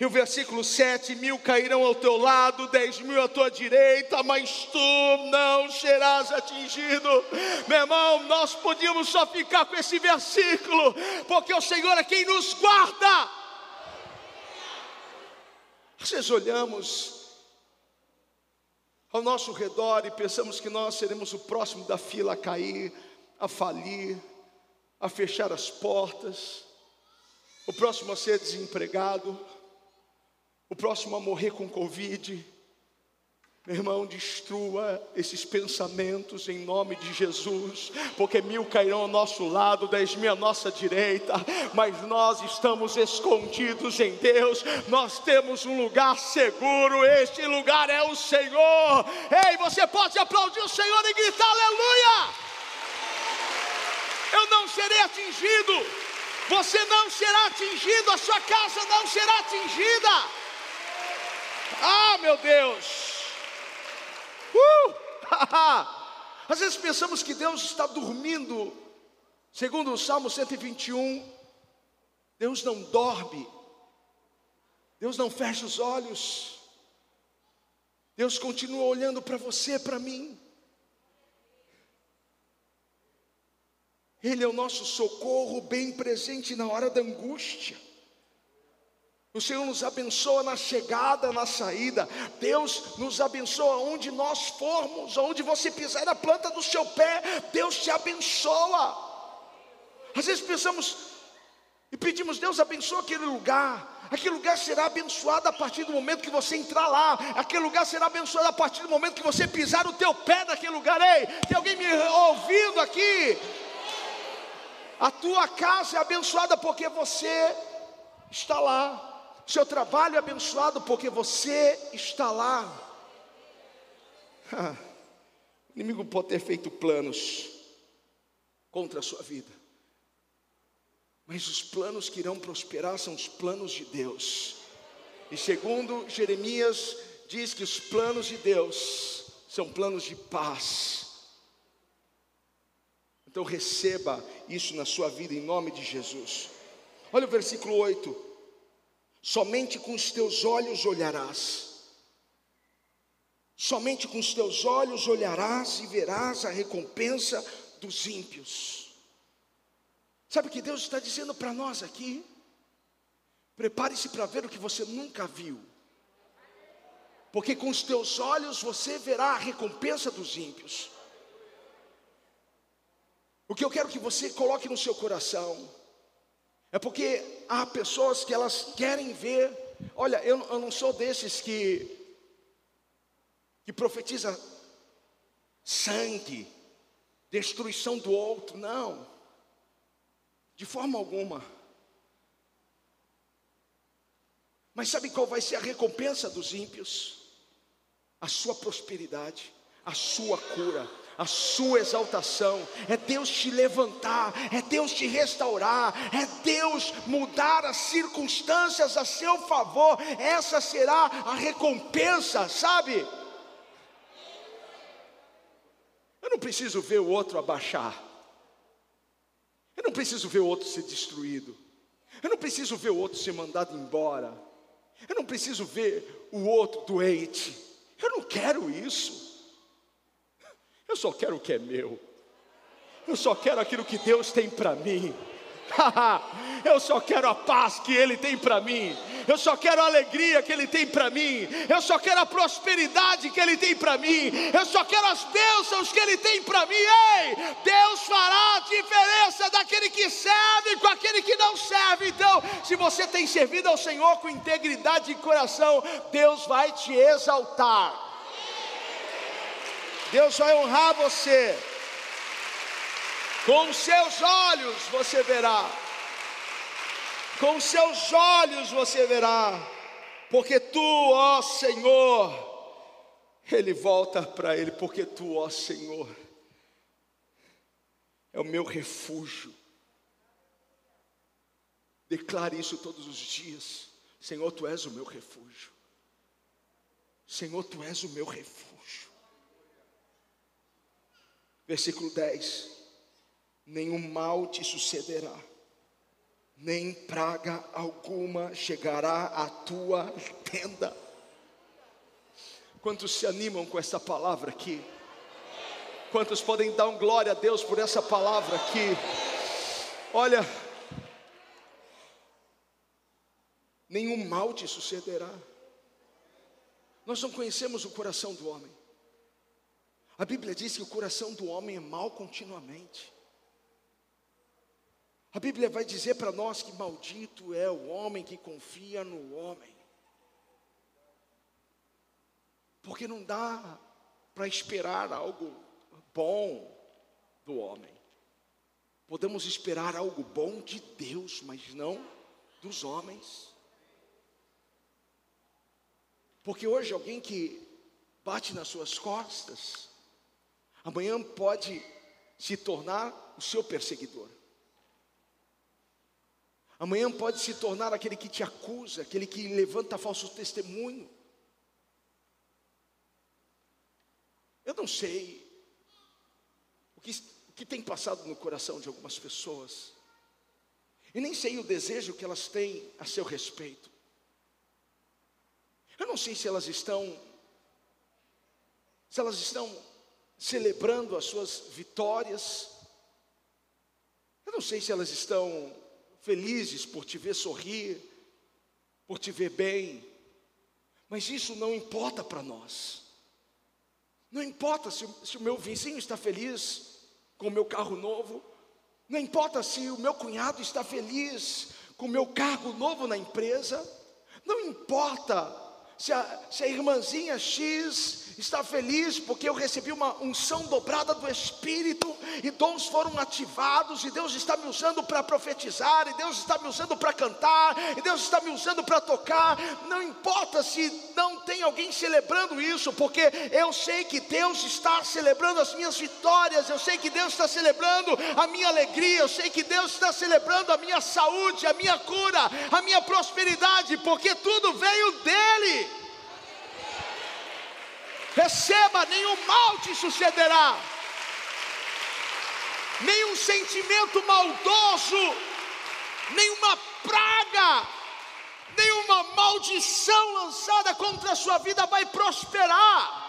A: e o versículo 7: mil cairão ao teu lado, dez mil à tua direita, mas tu não serás atingido. Meu irmão, nós podíamos só ficar com esse versículo, porque o Senhor é quem nos guarda. Vezes olhamos ao nosso redor e pensamos que nós seremos o próximo da fila a cair, a falir, a fechar as portas, o próximo a ser desempregado, o próximo a morrer com Covid. Meu irmão, destrua esses pensamentos em nome de Jesus, porque mil cairão ao nosso lado, dez mil à nossa direita, mas nós estamos escondidos em Deus, nós temos um lugar seguro, este lugar é o Senhor. Ei, você pode aplaudir o Senhor e gritar aleluia! Eu não serei atingido, você não será atingido, a sua casa não será atingida. Ah, meu Deus! Uh! Às vezes pensamos que Deus está dormindo. Segundo o Salmo 121, Deus não dorme. Deus não fecha os olhos. Deus continua olhando para você, para mim. Ele é o nosso socorro bem presente na hora da angústia. O Senhor nos abençoa na chegada, na saída. Deus nos abençoa onde nós formos, onde você pisar na planta do seu pé, Deus te abençoa. Às vezes pensamos e pedimos, Deus abençoa aquele lugar. Aquele lugar será abençoado a partir do momento que você entrar lá. Aquele lugar será abençoado a partir do momento que você pisar o teu pé naquele lugar. Ei, tem alguém me ouvindo aqui? A tua casa é abençoada porque você está lá. Seu trabalho é abençoado porque você está lá. O inimigo pode ter feito planos contra a sua vida, mas os planos que irão prosperar são os planos de Deus. E segundo Jeremias, diz que os planos de Deus são planos de paz. Então receba isso na sua vida em nome de Jesus. Olha o versículo 8. Somente com os teus olhos olharás. Somente com os teus olhos olharás e verás a recompensa dos ímpios. Sabe o que Deus está dizendo para nós aqui? Prepare-se para ver o que você nunca viu. Porque com os teus olhos você verá a recompensa dos ímpios. O que eu quero que você coloque no seu coração é porque há pessoas que elas querem ver. Olha, eu, eu não sou desses que que profetiza sangue, destruição do outro, não. De forma alguma. Mas sabe qual vai ser a recompensa dos ímpios? A sua prosperidade, a sua cura, a sua exaltação, é Deus te levantar, é Deus te restaurar, é Deus mudar as circunstâncias a seu favor, essa será a recompensa, sabe? Eu não preciso ver o outro abaixar, eu não preciso ver o outro ser destruído, eu não preciso ver o outro ser mandado embora, eu não preciso ver o outro doente, eu não quero isso. Eu só quero o que é meu. Eu só quero aquilo que Deus tem para mim. eu só quero a paz que Ele tem para mim. Eu só quero a alegria que Ele tem para mim. Eu só quero a prosperidade que Ele tem para mim. Eu só quero as bênçãos que Ele tem para mim. Ei, Deus fará a diferença daquele que serve com aquele que não serve. Então, se você tem servido ao Senhor com integridade de coração, Deus vai te exaltar. Deus vai honrar você. Com seus olhos você verá. Com seus olhos você verá. Porque tu, ó Senhor, ele volta para ele, porque tu, ó Senhor, é o meu refúgio. Declare isso todos os dias. Senhor, tu és o meu refúgio. Senhor, tu és o meu refúgio. Versículo 10: Nenhum mal te sucederá, nem praga alguma chegará à tua tenda. Quantos se animam com essa palavra aqui? Quantos podem dar um glória a Deus por essa palavra aqui? Olha, nenhum mal te sucederá. Nós não conhecemos o coração do homem. A Bíblia diz que o coração do homem é mau continuamente. A Bíblia vai dizer para nós que maldito é o homem que confia no homem. Porque não dá para esperar algo bom do homem. Podemos esperar algo bom de Deus, mas não dos homens. Porque hoje alguém que bate nas suas costas, amanhã pode se tornar o seu perseguidor. Amanhã pode se tornar aquele que te acusa, aquele que levanta falso testemunho. Eu não sei o que, o que tem passado no coração de algumas pessoas, e nem sei o desejo que elas têm a seu respeito. Eu não sei se elas estão, se elas estão celebrando as suas vitórias. Eu não sei se elas estão felizes por te ver sorrir, por te ver bem, mas isso não importa para nós. Não importa se, se, o meu vizinho está feliz com o meu carro novo, não importa se o meu cunhado está feliz com o meu cargo novo na empresa, não importa se a, se a irmãzinha X está feliz porque eu recebi uma unção dobrada do Espírito e dons foram ativados, e Deus está me usando para profetizar, e Deus está me usando para cantar, e Deus está me usando para tocar. Não importa se não tem alguém celebrando isso, porque eu sei que Deus está celebrando as minhas vitórias, eu sei que Deus está celebrando a minha alegria, eu sei que Deus está celebrando a minha saúde, a minha cura, a minha prosperidade, porque tudo veio dEle. Receba, nenhum mal te sucederá, nenhum sentimento maldoso, nenhuma praga, nenhuma maldição lançada contra a sua vida vai prosperar.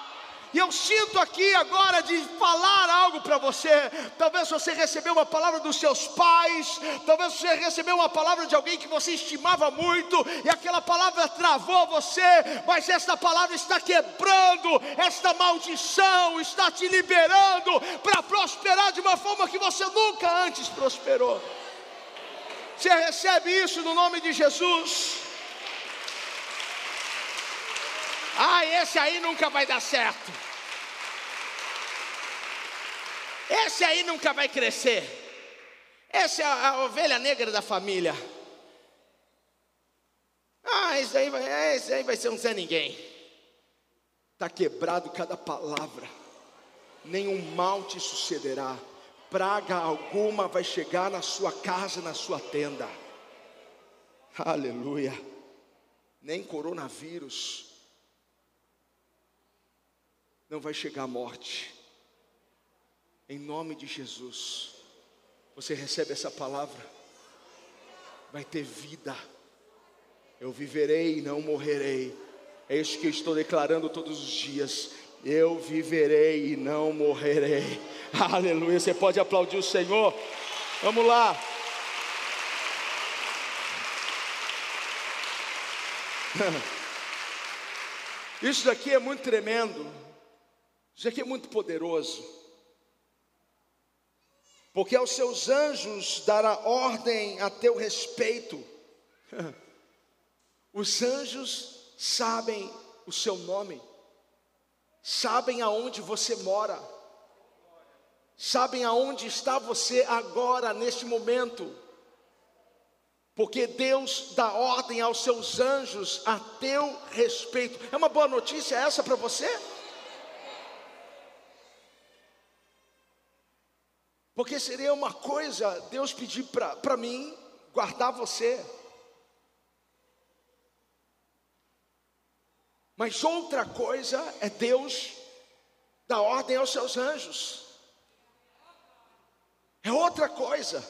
A: E eu sinto aqui agora de falar algo para você. Talvez você recebeu uma palavra dos seus pais, talvez você recebeu uma palavra de alguém que você estimava muito, e aquela palavra travou você, mas esta palavra está quebrando esta maldição, está te liberando para prosperar de uma forma que você nunca antes prosperou. Você recebe isso no nome de Jesus? Ah, esse aí nunca vai dar certo. Esse aí nunca vai crescer. Essa é a, ovelha negra da família. Ah, esse aí vai, esse aí vai ser um Zé Ninguém. Está quebrado cada palavra. Nenhum mal te sucederá. Praga alguma vai chegar na sua casa, na sua tenda. Aleluia. Nem coronavírus não vai chegar a morte. Em nome de Jesus. Você recebe essa palavra? Vai ter vida. Eu viverei e não morrerei. É isso que eu estou declarando todos os dias. Eu viverei e não morrerei. Aleluia. Você pode aplaudir o Senhor? Vamos lá. Isso daqui é muito tremendo. Isso aqui é muito poderoso. Porque aos seus anjos dará ordem a teu respeito. Os anjos sabem o seu nome, sabem aonde você mora, sabem aonde está você agora, neste momento, porque Deus dá ordem aos seus anjos a teu respeito. É uma boa notícia essa para você? Porque seria uma coisa Deus pedir para mim guardar você. Mas outra coisa é Deus dar ordem aos seus anjos. É outra coisa.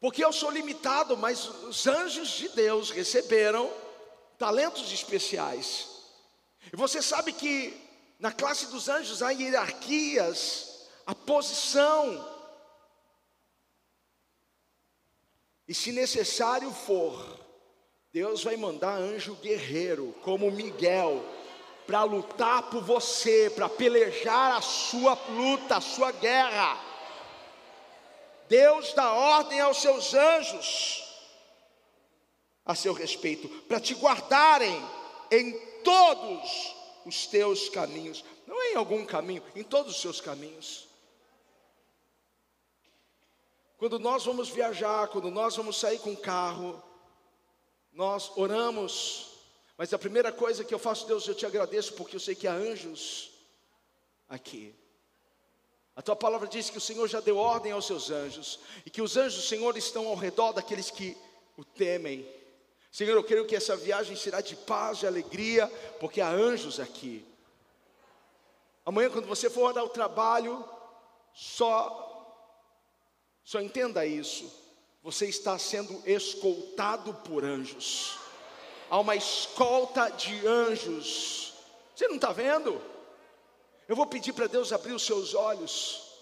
A: Porque eu sou limitado, mas os anjos de Deus receberam talentos especiais. E você sabe que na classe dos anjos há hierarquias a posição. E se necessário for, Deus vai mandar anjo guerreiro, como Miguel, para lutar por você, para pelejar a sua luta, a sua guerra. Deus dá ordem aos seus anjos a seu respeito, para te guardarem em todos os teus caminhos, não é em algum caminho, em todos os seus caminhos. Quando nós vamos viajar, quando nós vamos sair com o carro, nós oramos, mas a primeira coisa que eu faço, Deus, eu te agradeço porque eu sei que há anjos aqui. A tua palavra diz que o Senhor já deu ordem aos seus anjos, e que os anjos do Senhor estão ao redor daqueles que o temem. Senhor, eu creio que essa viagem será de paz, de alegria, porque há anjos aqui. Amanhã, quando você for ao trabalho, só, só entenda isso. Você está sendo escoltado por anjos. Há uma escolta de anjos. Você não está vendo? Eu vou pedir para Deus abrir os seus olhos,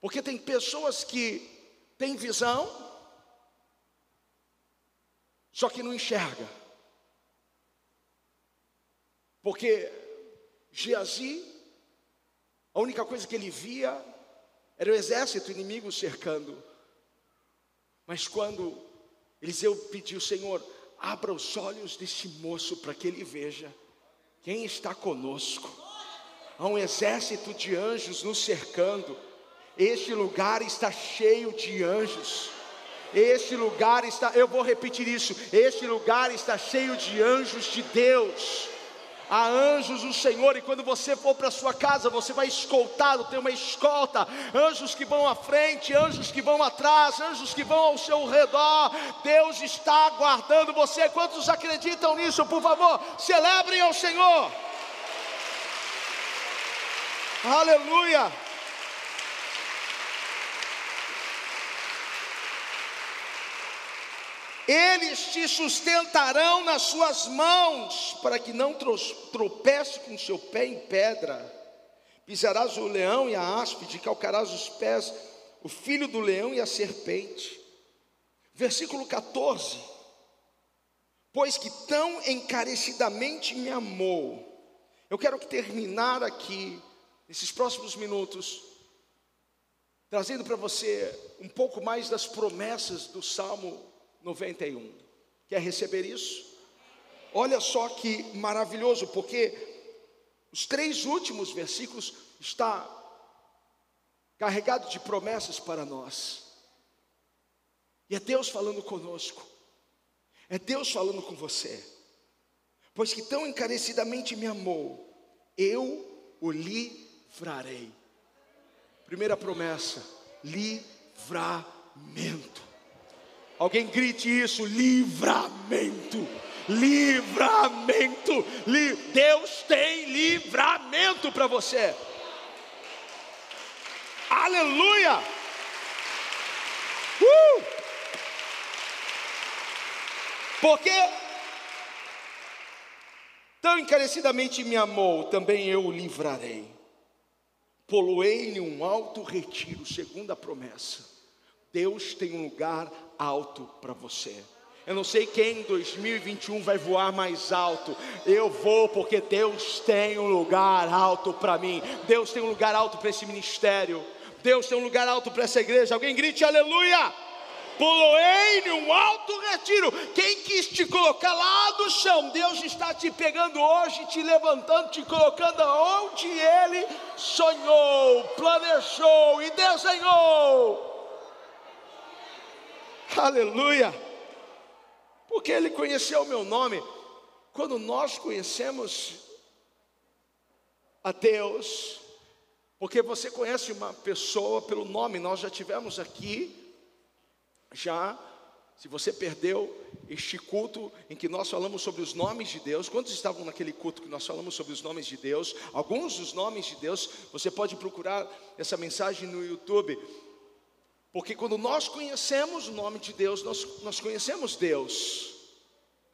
A: porque tem pessoas que têm visão, só que não enxerga. Porque Geazi, a única coisa que ele via era o exército inimigo cercando. Mas quando Eliseu pediu, Senhor, abra os olhos desse moço para que ele veja quem está conosco. Há um exército de anjos nos cercando. Este lugar está cheio de anjos. Este lugar está, eu vou repetir isso. Este lugar está cheio de anjos de Deus. Há anjos do Senhor, e quando você for para sua casa, você vai escoltado, tem uma escolta, anjos que vão à frente, anjos que vão atrás, anjos que vão ao seu redor. Deus está guardando você. Quantos acreditam nisso? Por favor, celebrem ao Senhor. Aleluia. Eles te sustentarão nas suas mãos, para que não tropece com seu pé em pedra. Pisarás o leão e a áspide, calcarás os pés, o filho do leão e a serpente. Versículo 14: Pois que tão encarecidamente me amou. Eu quero terminar aqui, nesses próximos minutos, trazendo para você um pouco mais das promessas do Salmo 91. Quer receber isso? Olha só que maravilhoso, porque os três últimos versículos está carregado de promessas para nós. E é Deus falando conosco. É Deus falando com você. Pois que tão encarecidamente me amou, eu o livrarei. Primeira promessa: livramento. Alguém grite isso: livramento. Livramento. Li Deus tem livramento para você. Aleluia. Uh! Porque tão encarecidamente me amou, também eu o livrarei. Poloei-lhe um alto retiro, segundo a promessa. Deus tem um lugar alto para você. Eu não sei quem em 2021 vai voar mais alto. Eu vou porque Deus tem um lugar alto para mim. Deus tem um lugar alto para esse ministério. Deus tem um lugar alto para essa igreja. Alguém grite aleluia. Poloei um alto retiro. Quem quis te colocar lá do chão, Deus está te pegando hoje, te levantando, te colocando onde Ele sonhou, planejou e desenhou. Aleluia. Porque ele conheceu o meu nome. Quando nós conhecemos a Deus, porque você conhece uma pessoa pelo nome, nós já tivemos aqui, já, se você perdeu este culto em que nós falamos sobre os nomes de Deus, quantos estavam naquele culto que nós falamos sobre os nomes de Deus? Alguns dos nomes de Deus, você pode procurar essa mensagem no YouTube. Porque quando nós conhecemos o nome de Deus, nós, nós conhecemos Deus,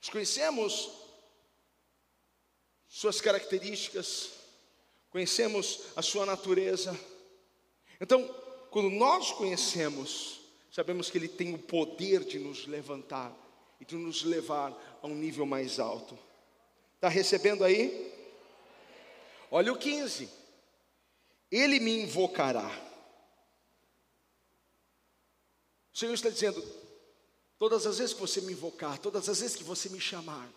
A: nós conhecemos Suas características, conhecemos a Sua natureza. Então, quando nós conhecemos, sabemos que Ele tem o poder de nos levantar e de nos levar a um nível mais alto. Está recebendo aí? Olha o 15. Ele me invocará. O Senhor está dizendo: todas as vezes que você me invocar, todas as vezes que você me chamar,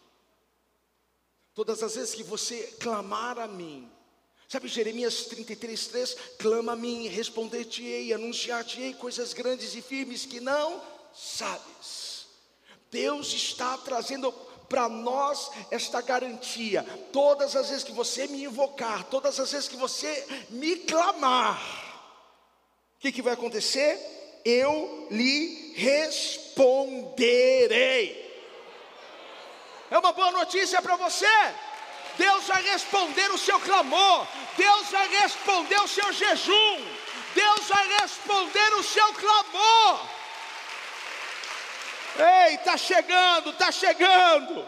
A: todas as vezes que você clamar a mim, Sabe Jeremias 33, 3? Clama a mim, responder-te-ei, anunciar-te-ei coisas grandes e firmes que não sabes. Deus está trazendo para nós esta garantia. Todas as vezes que você me invocar, todas as vezes que você me clamar, o que, que vai acontecer? Eu lhe responderei. É uma boa notícia para você. Deus vai responder o seu clamor, Deus vai responder o seu jejum, Deus vai responder o seu clamor. Ei, está chegando, está chegando.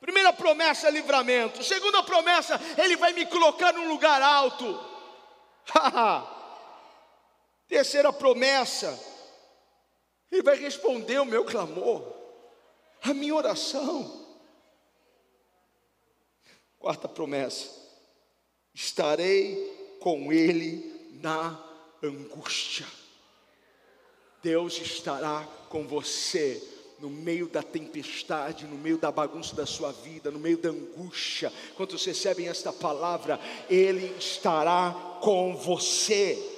A: Primeira promessa livramento. Segunda promessa, Ele vai me colocar num lugar alto. Terceira promessa, Ele vai responder o meu clamor, a minha oração. Quarta promessa: estarei com Ele na angústia. Deus estará com você no meio da tempestade, no meio da bagunça da sua vida, no meio da angústia. Quando vocês recebem esta palavra, Ele estará com você.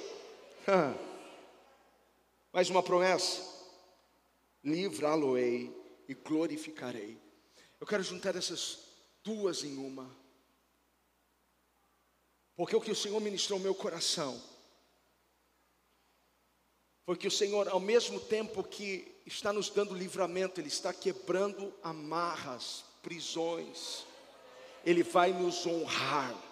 A: Mais uma promessa: livrá-lo-ei e glorificarei. Eu quero juntar essas duas em uma. Porque o que o Senhor ministrou no meu coração foi que o Senhor, ao mesmo tempo que está nos dando livramento, Ele está quebrando amarras, prisões, Ele vai nos honrar.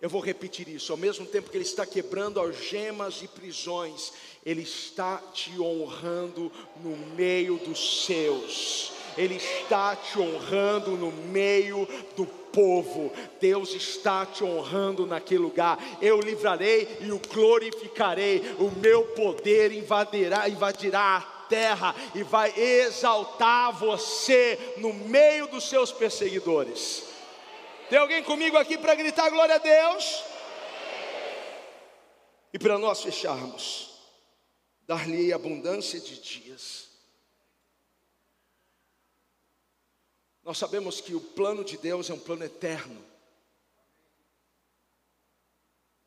A: Eu vou repetir isso, ao mesmo tempo que Ele está quebrando algemas e prisões, Ele está te honrando no meio dos seus. Ele está te honrando no meio do povo. Deus está te honrando naquele lugar. Eu livrarei e o glorificarei. O meu poder invadirá, invadirá a terra e vai exaltar você no meio dos seus perseguidores. Tem alguém comigo aqui para gritar glória a Deus? E para nós fecharmos, dar-lhe abundância de dias Nós sabemos que o plano de Deus é um plano eterno.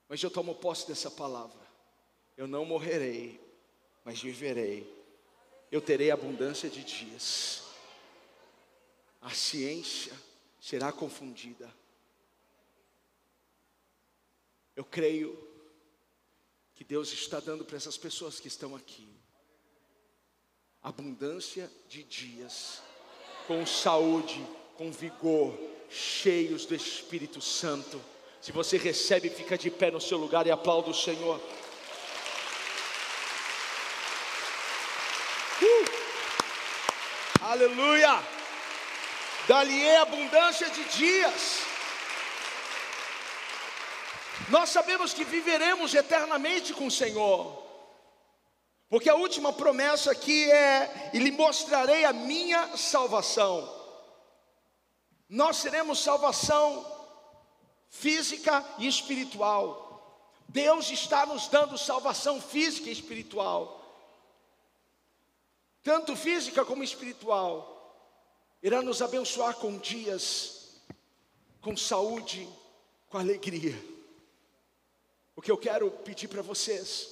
A: Mas eu tomo posse dessa palavra. Eu não morrerei, mas viverei. Eu terei abundância de dias. A ciência será confundida. Eu creio que Deus está dando para essas pessoas que estão aqui abundância de dias com saúde, com vigor, cheios do Espírito Santo. Se você recebe, fica de pé no seu lugar e aplauda o Senhor. Uh! Aleluia! Dali é abundância de dias. Nós sabemos que viveremos eternamente com o Senhor. Porque a última promessa aqui é: e lhe mostrarei a minha salvação. Nós teremos salvação física e espiritual. Deus está nos dando salvação física e espiritual. Tanto física como espiritual. Irá nos abençoar com dias, com saúde, com alegria. O que eu quero pedir para vocês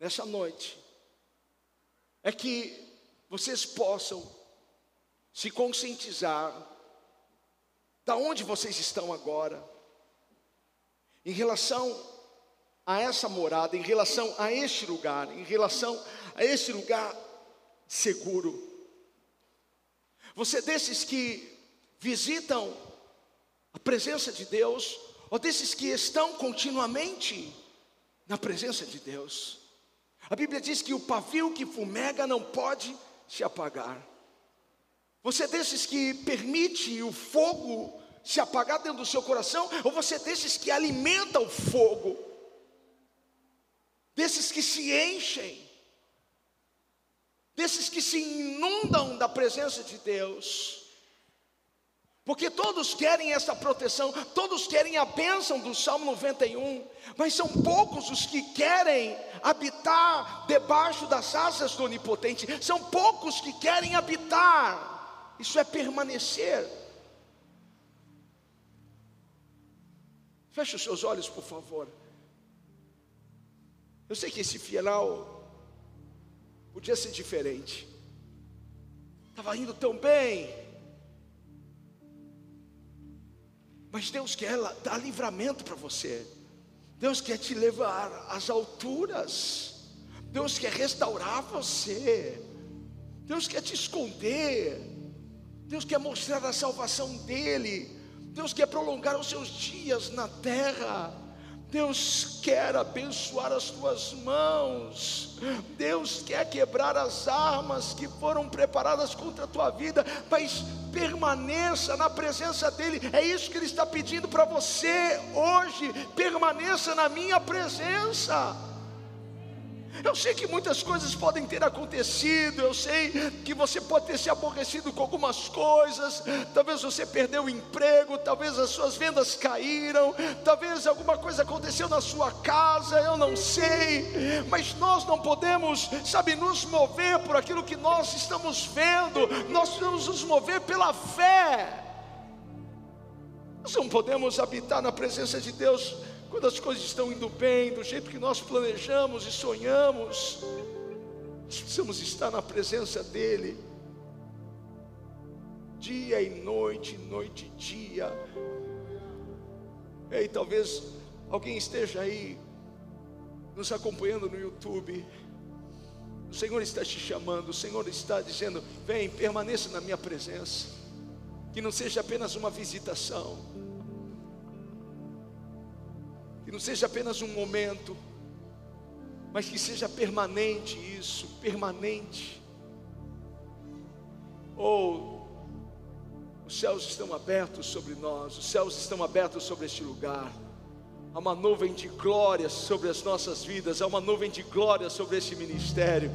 A: nessa noite é que vocês possam se conscientizar da onde vocês estão agora, em relação a essa morada, em relação a este lugar, em relação a esse lugar seguro. Você desses que visitam a presença de Deus, ou desses que estão continuamente na presença de Deus. A Bíblia diz que o pavio que fumega não pode se apagar. Você é desses que permite o fogo se apagar dentro do seu coração, ou você é desses que alimenta o fogo, desses que se enchem desses que se inundam da presença de Deus. Porque todos querem essa proteção, todos querem a bênção do Salmo 91, mas são poucos os que querem habitar debaixo das asas do Onipotente, são poucos que querem habitar, isso é permanecer. Feche os seus olhos, por favor. Eu sei que esse final podia ser diferente, estava indo tão bem, Mas Deus quer dar livramento para você. Deus quer te levar às alturas. Deus quer restaurar você. Deus quer te esconder. Deus quer mostrar a salvação dEle. Deus quer prolongar os seus dias na terra. Deus quer abençoar as tuas mãos, Deus quer quebrar as armas que foram preparadas contra a tua vida, mas permaneça na presença dEle, é isso que Ele está pedindo para você hoje, permaneça na minha presença. Eu sei que muitas coisas podem ter acontecido, eu sei que você pode ter se aborrecido com algumas coisas, talvez você perdeu o emprego, talvez as suas vendas caíram, talvez alguma coisa aconteceu na sua casa, eu não sei, mas nós não podemos, sabe, nos mover por aquilo que nós estamos vendo, nós precisamos nos mover pela fé. Nós não podemos habitar na presença de Deus quando as coisas estão indo bem, do jeito que nós planejamos e sonhamos, nós precisamos estar na presença dEle, dia e noite, noite e dia. Ei, talvez alguém esteja aí nos acompanhando no YouTube. O Senhor está te chamando, o Senhor está dizendo: vem, permaneça na minha presença. Que não seja apenas uma visitação que não seja apenas um momento, mas que seja permanente isso, permanente. Ou oh, os céus estão abertos sobre nós, os céus estão abertos sobre este lugar. Há uma nuvem de glória sobre as nossas vidas, há uma nuvem de glória sobre esse ministério.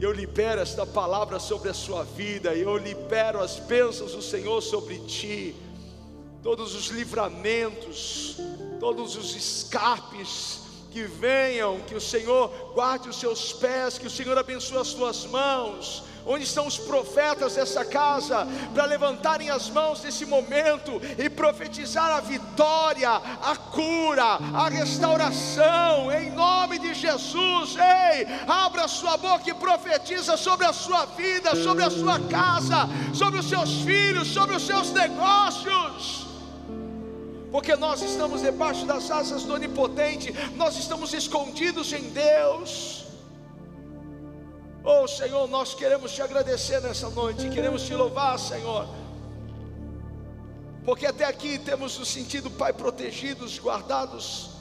A: Eu libero esta palavra sobre a sua vida, eu libero as bênçãos do Senhor sobre ti, todos os livramentos, todos os escapes que venham, que o Senhor guarde os seus pés, que o Senhor abençoe as tuas mãos. Onde estão os profetas dessa casa para levantarem as mãos nesse momento e profetizar a vitória, a cura, a restauração, em nome de Jesus. Ei, abra sua boca e profetiza sobre a sua vida, sobre a sua casa, sobre os seus filhos, sobre os seus negócios porque nós estamos debaixo das asas do Onipotente, nós estamos escondidos em Deus. Oh Senhor, nós queremos te agradecer nessa noite, queremos te louvar, Senhor, porque até aqui temos nos sentido, Pai, protegidos, guardados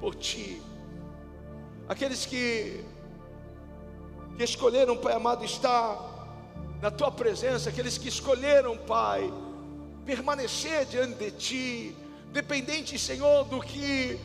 A: por Ti. Aqueles que, que escolheram, Pai amado, estar na Tua presença, aqueles que escolheram, Pai, permanecer diante de Ti, dependente, Senhor, do que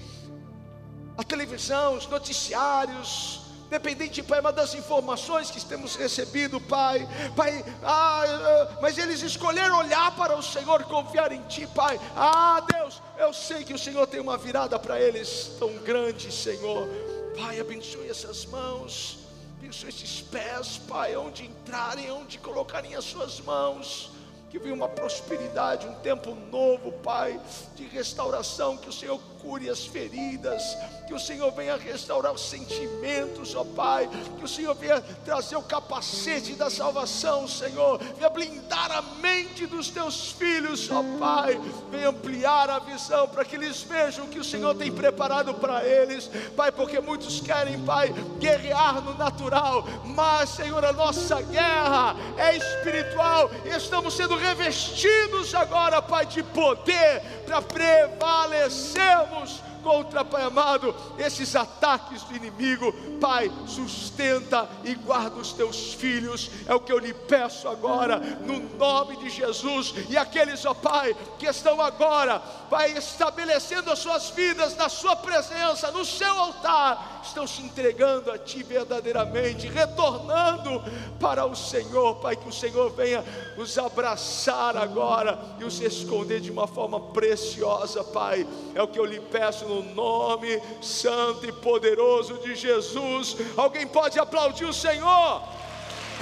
A: a televisão, os noticiários, dependente, Pai, das informações que temos recebido, Pai, Pai, ah, mas eles escolheram olhar para o Senhor, confiar em Ti, Pai, ah, Deus, eu sei que o Senhor tem uma virada para eles tão grande, Senhor, Pai, abençoe essas mãos, abençoe esses pés, Pai, onde entrarem, onde colocarem as Suas mãos, que venha uma prosperidade, um tempo novo, Pai, de restauração, que o Senhor cure as feridas, que o Senhor venha restaurar os sentimentos, ó Pai, que o Senhor venha trazer o capacete da salvação, Senhor, venha blindar a mente dos teus filhos, ó Pai, venha ampliar a visão para que eles vejam o que o Senhor tem preparado para eles, Pai, porque muitos querem, Pai, guerrear no natural, mas, Senhor, a nossa guerra é espiritual e estamos sendo revestidos agora, Pai, de poder para prevalecermos estamos contra, Pai amado, esses ataques do inimigo. Pai, sustenta e guarda os teus filhos, é o que eu lhe peço agora, no nome de Jesus. E aqueles, ó Pai, que estão agora, Pai, estabelecendo as suas vidas na Sua presença, no seu altar, estão se entregando a Ti verdadeiramente, retornando para o Senhor, Pai, que o Senhor venha os abraçar agora e os esconder de uma forma preciosa, Pai. É o que eu lhe peço no no nome santo e poderoso de Jesus. Alguém pode aplaudir o Senhor?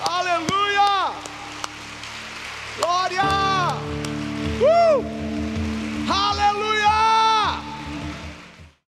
A: Aleluia! Glória! Uh! Aleluia!